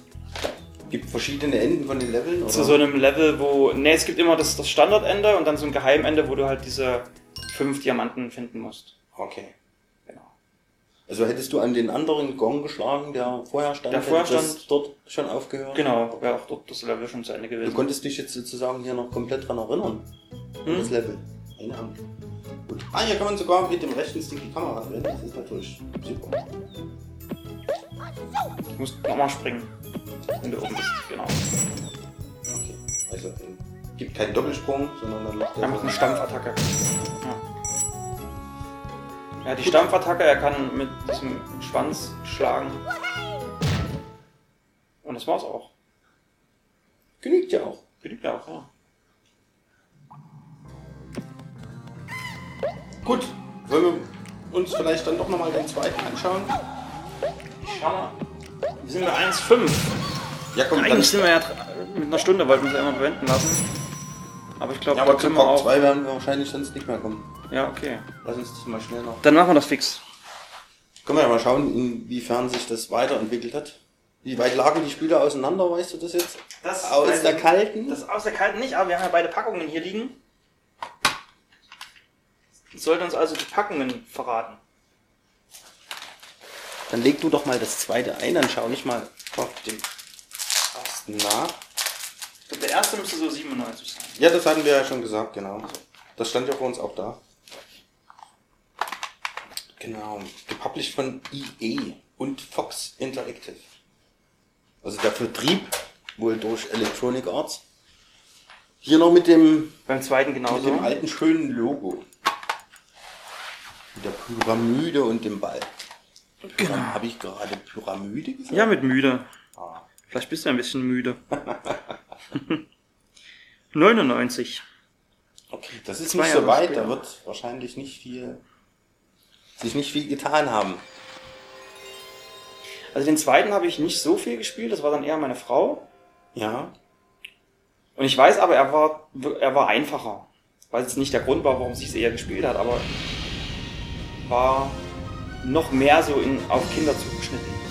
Speaker 2: Gibt verschiedene Enden von den Leveln? Oder?
Speaker 1: zu so einem Level, wo. Ne, es gibt immer das, das Standardende und dann so ein Geheimende, wo du halt diese fünf Diamanten finden musst.
Speaker 2: Okay. Also hättest du an den anderen Gong geschlagen, der vorher stand,
Speaker 1: Der vorher stand-
Speaker 2: dort schon aufgehört?
Speaker 1: Genau, wäre auch dort das Level schon zu Ende
Speaker 2: Du
Speaker 1: gewesen.
Speaker 2: konntest dich jetzt sozusagen hier noch komplett dran erinnern.
Speaker 1: Hm?
Speaker 2: das Level. Eine Hand. Gut. Ah, hier kann man sogar mit dem rechten Stick die Kamera drehen. Das ist natürlich super.
Speaker 1: Du musst nochmal springen. Wenn du oben bist, genau.
Speaker 2: Okay. Also äh, gibt keinen Doppelsprung, sondern dann macht er
Speaker 1: Einfach eine Stampfattacke. Ja. Ja, die Stampfattacke, er kann mit diesem Schwanz schlagen. Und das war's auch.
Speaker 2: Genügt ja auch.
Speaker 1: Genügt ja auch, ja.
Speaker 2: Gut. Wollen wir uns vielleicht dann doch nochmal den zweiten anschauen?
Speaker 1: Ich schau mal. Wir sind bei 1,5.
Speaker 2: Ja, komm,
Speaker 1: Eigentlich sind wir ja mit einer Stunde, wollten wir es ja immer bewenden lassen. Aber ich glaube,
Speaker 2: Ja, aber zu Part
Speaker 1: auch.
Speaker 2: 2 werden wir wahrscheinlich sonst nicht mehr kommen.
Speaker 1: Ja, okay.
Speaker 2: Lass uns das mal schnell noch.
Speaker 1: Dann machen wir das fix.
Speaker 2: Können wir ja mal schauen, inwiefern sich das weiterentwickelt hat. Wie weit lagen die Spiele auseinander, weißt du das jetzt?
Speaker 1: Das
Speaker 2: Aus
Speaker 1: weiß
Speaker 2: der kalten?
Speaker 1: Das aus der kalten nicht, aber wir haben ja beide Packungen hier liegen. Sollte uns also die Packungen verraten.
Speaker 2: Dann leg du doch mal das zweite ein, dann schau ich mal auf den ersten nach.
Speaker 1: Ich glaube, der erste müsste so 97 sein.
Speaker 2: Ja, das hatten wir ja schon gesagt, genau. Das stand ja für uns auch da. Genau. Gepublished von EA und Fox Interactive. Also der Vertrieb wohl durch Electronic Arts. Hier noch mit dem,
Speaker 1: Beim zweiten
Speaker 2: mit
Speaker 1: genauso.
Speaker 2: dem alten schönen Logo. Mit der Pyramide und dem Ball. Genau. Habe ich gerade Pyramide gesagt?
Speaker 1: Ja, mit müde.
Speaker 2: Ah.
Speaker 1: Vielleicht bist du ein bisschen müde. 99.
Speaker 2: Okay. Das ist
Speaker 1: Zwei
Speaker 2: nicht so weit,
Speaker 1: später.
Speaker 2: da wird wahrscheinlich nicht viel, sich nicht viel getan haben.
Speaker 1: Also den zweiten habe ich nicht so viel gespielt, das war dann eher meine Frau.
Speaker 2: Ja.
Speaker 1: Und ich weiß aber, er war, er war einfacher. Weil es nicht der Grund war, warum sie es eher gespielt hat, aber war noch mehr so in, auf Kinder zugeschnitten.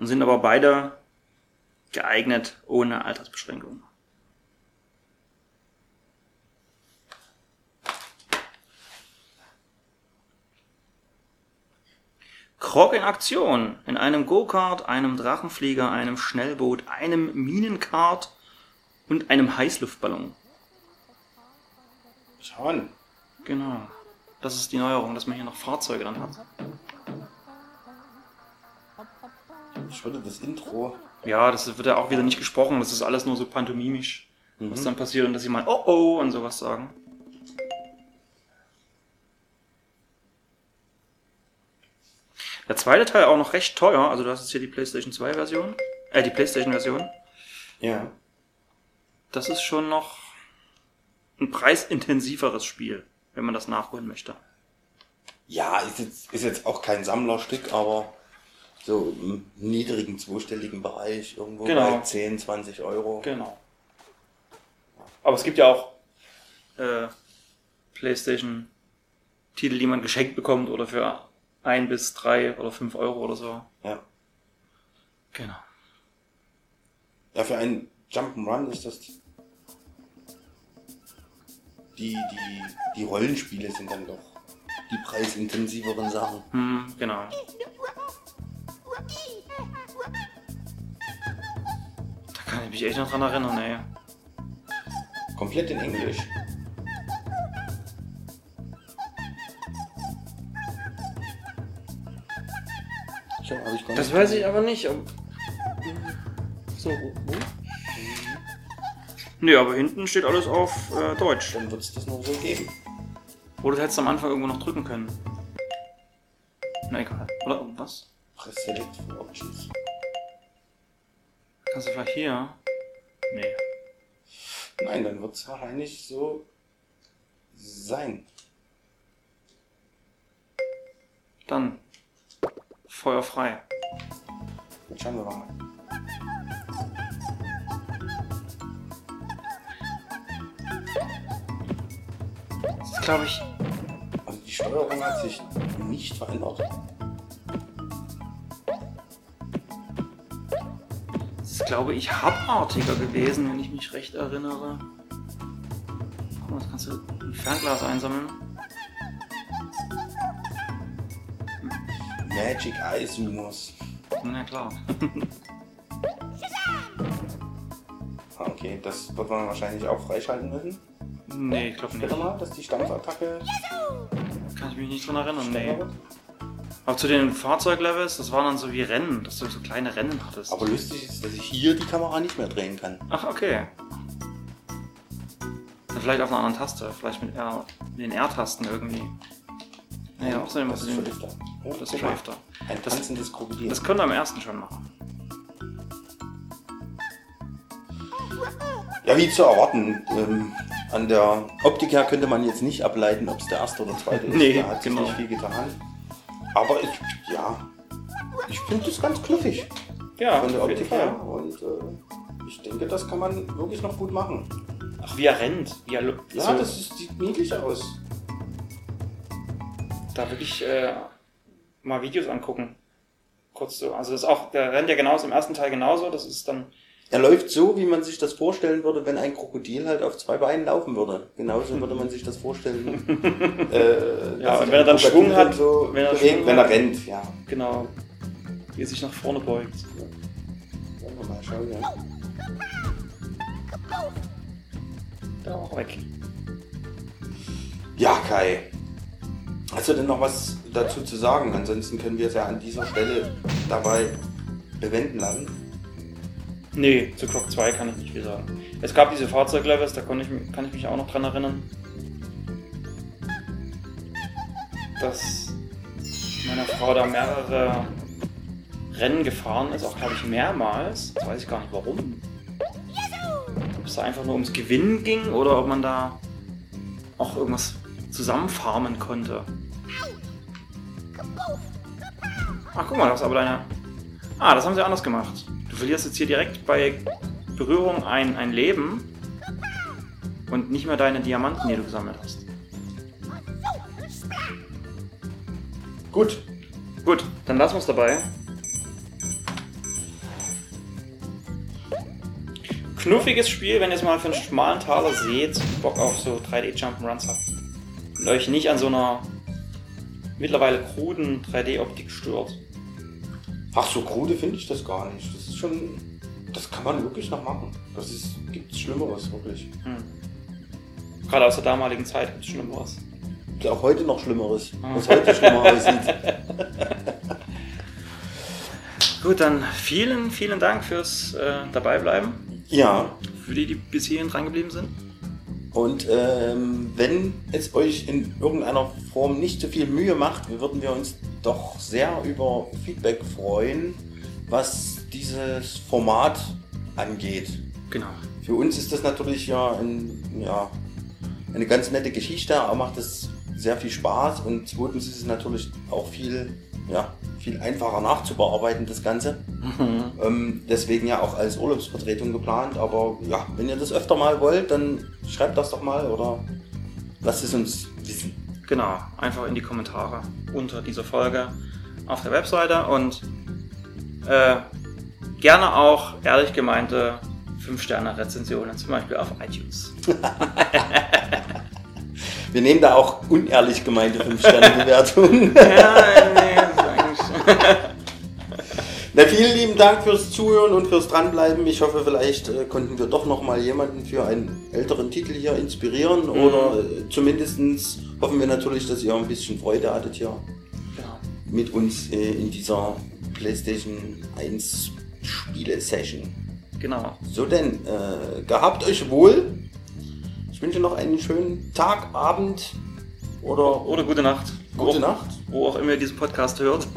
Speaker 1: Und sind aber beide geeignet ohne Altersbeschränkung. Krog in Aktion. In einem Go-Kart, einem Drachenflieger, einem Schnellboot, einem Minenkart und einem Heißluftballon.
Speaker 2: Schauen.
Speaker 1: Genau. Das ist die Neuerung, dass man hier noch Fahrzeuge dann hat.
Speaker 2: Das Intro.
Speaker 1: Ja, das wird ja auch wieder nicht gesprochen. Das ist alles nur so pantomimisch, was dann passiert und dass sie mal oh oh und sowas sagen. Der zweite Teil auch noch recht teuer. Also du hast jetzt hier die PlayStation 2 Version. Äh, die PlayStation Version.
Speaker 2: Ja.
Speaker 1: Das ist schon noch ein preisintensiveres Spiel, wenn man das nachholen möchte.
Speaker 2: Ja, ist jetzt, ist jetzt auch kein Sammlerstück, aber so im niedrigen zweistelligen Bereich, irgendwo
Speaker 1: Genau.
Speaker 2: bei 10, 20 Euro.
Speaker 1: Genau. Aber es gibt ja auch äh, PlayStation-Titel, die man geschenkt bekommt oder für ein bis drei oder fünf Euro oder so.
Speaker 2: Ja.
Speaker 1: Genau.
Speaker 2: Ja, für einen Jump'n'Run ist das. Die, die, die Rollenspiele sind dann doch die preisintensiveren Sachen.
Speaker 1: Hm, genau. Da kann ich mich echt noch dran erinnern, ey.
Speaker 2: Komplett in Englisch. Ich hab, ich gar
Speaker 1: Das
Speaker 2: nicht
Speaker 1: weiß ich aber nicht. ob- So, wo? Nee, aber hinten steht alles auf äh, Deutsch.
Speaker 2: Dann wird es das nur so geben.
Speaker 1: Oder du hättest am Anfang irgendwo noch drücken können. Na egal. Oder was?
Speaker 2: Press Select for Options.
Speaker 1: Kannst du vielleicht hier? Nee.
Speaker 2: Nein, dann wird es wahrscheinlich so sein.
Speaker 1: Dann. Feuer frei.
Speaker 2: Jetzt schauen wir mal.
Speaker 1: Das ist, glaube ich.
Speaker 2: Also die Steuerung hat sich nicht verändert.
Speaker 1: Ist, glaube ich, hubartiger gewesen, wenn ich mich recht erinnere. Guck mal, das kannst du im Fernglas einsammeln.
Speaker 2: Magic Eye Zoomers.
Speaker 1: Na klar.
Speaker 2: Ah, okay, das wird man wahrscheinlich auch freischalten müssen.
Speaker 1: nee, ich glaube nicht.
Speaker 2: mal, dass die Stampfattacke
Speaker 1: Kann ich mich nicht dran erinnern, nee.
Speaker 2: wird.
Speaker 1: Aber zu den Fahrzeuglevels, das waren dann so wie Rennen, dass du so kleine Rennen hattest.
Speaker 2: Aber lustig ist, dass ich hier die Kamera nicht mehr drehen kann.
Speaker 1: Ach, okay. Dann vielleicht auf einer anderen Taste, vielleicht mit, R, mit den R-Tasten irgendwie. Nee, auch so
Speaker 2: das ist
Speaker 1: den,
Speaker 2: Drifter. Oh,
Speaker 1: das. Drifter.
Speaker 2: Ein
Speaker 1: Das-
Speaker 2: tanzendes Krokodil.
Speaker 1: Das können wir am ersten schon machen.
Speaker 2: Ja, wie zu erwarten. Ähm, an der Optik her könnte man jetzt nicht ableiten, ob es der erste oder zweite ist.
Speaker 1: Nee,
Speaker 2: da hat sich
Speaker 1: genau.
Speaker 2: nicht viel getan. Aber ich, ja, ich finde das ganz knuffig
Speaker 1: Ja,
Speaker 2: von der Optik her. Und äh, ich denke, das kann man wirklich noch gut machen.
Speaker 1: Ach, wie er rennt. Wie er,
Speaker 2: Ja,
Speaker 1: so,
Speaker 2: das ist, sieht niedlich aus.
Speaker 1: da wirklich äh, mal Videos angucken. Kurz so. Also das ist auch, der rennt ja genauso im ersten Teil genauso. Das ist dann.
Speaker 2: Er läuft so, wie man sich das vorstellen würde, wenn ein Krokodil halt auf zwei Beinen laufen würde. Genauso würde man sich das vorstellen. äh,
Speaker 1: Ja, und wenn er dann
Speaker 2: Krokodil
Speaker 1: Schwung hat,
Speaker 2: so
Speaker 1: wenn er
Speaker 2: bewegt,
Speaker 1: Schwung
Speaker 2: wenn er
Speaker 1: hat.
Speaker 2: rennt, ja.
Speaker 1: Genau. Wie er sich nach vorne beugt.
Speaker 2: Wollen wir mal schauen, ja.
Speaker 1: Da auch weg.
Speaker 2: Ja, Kai. Hast du denn noch was dazu zu sagen? Ansonsten können wir es ja an dieser Stelle dabei bewenden lassen.
Speaker 1: Nee, zu Clock 2 kann ich nicht viel sagen. Es gab diese Fahrzeuglevels, da konnte ich, kann ich mich auch noch dran erinnern. dass meine Frau da mehrere Rennen gefahren ist, auch glaube ich mehrmals. Das weiß ich gar nicht warum. Ob es da einfach nur ums Gewinnen ging oder ob man da auch irgendwas zusammenfarmen konnte. Ach, guck mal, das ist aber deine. Ah, das haben sie anders gemacht. Du verlierst jetzt hier direkt bei Berührung ein, ein Leben und nicht mehr deine Diamanten, die du gesammelt hast.
Speaker 2: Gut.
Speaker 1: Gut, dann lassen wir es dabei. Knuffiges Spiel, wenn ihr es mal für einen schmalen Taler seht, Bock auf so 3D Jump'n'Runs habt und euch nicht an so einer mittlerweile kruden 3D-Optik stört.
Speaker 2: Ach, so krude finde ich das gar nicht. Das ist schon. Das kann man wirklich noch machen. Das ist. Gibt's Schlimmeres, wirklich.
Speaker 1: Gerade aus der damaligen Zeit gibt es Schlimmeres.
Speaker 2: Gibt auch heute noch Schlimmeres. Was heute schlimmer aussieht.
Speaker 1: Gut, dann vielen, vielen Dank fürs äh, Dabeibleiben.
Speaker 2: Ja.
Speaker 1: Für die, die bis hierhin dran geblieben sind.
Speaker 2: Und ähm, wenn es euch in irgendeiner Form nicht so viel Mühe macht, würden wir uns doch sehr über Feedback freuen, was dieses Format angeht.
Speaker 1: Genau.
Speaker 2: Für uns ist das natürlich ja, ein, ja eine ganz nette Geschichte, aber macht es sehr viel Spaß und zweitens ist es natürlich auch viel, ja, viel einfacher nachzubearbeiten, das Ganze. Ähm, deswegen ja auch als Urlaubsvertretung geplant, aber ja, wenn ihr das öfter mal wollt, dann schreibt das doch mal oder lasst es uns wissen.
Speaker 1: Genau, einfach in die Kommentare unter dieser Folge auf der Webseite und äh, gerne auch ehrlich gemeinte 5-Sterne-Rezensionen, zum Beispiel auf iTunes.
Speaker 2: Wir nehmen da auch unehrlich gemeinte 5-Sterne-Bewertungen.
Speaker 1: ja, nee, das ist eigentlich.
Speaker 2: Na, vielen lieben Dank fürs Zuhören und fürs Dranbleiben. Ich hoffe, vielleicht äh, konnten wir doch noch mal jemanden für einen älteren Titel hier inspirieren oder äh, zumindest hoffen wir natürlich, dass ihr ein bisschen Freude hattet hier
Speaker 1: Genau.
Speaker 2: mit uns äh, in dieser PlayStation 1 Spiele-Session.
Speaker 1: genau.
Speaker 2: So denn, äh, gehabt euch wohl. Ich wünsche noch einen schönen Tag, Abend oder
Speaker 1: Oder gute Nacht.
Speaker 2: gute
Speaker 1: wo,
Speaker 2: Nacht.
Speaker 1: Wo auch immer ihr diesen Podcast hört.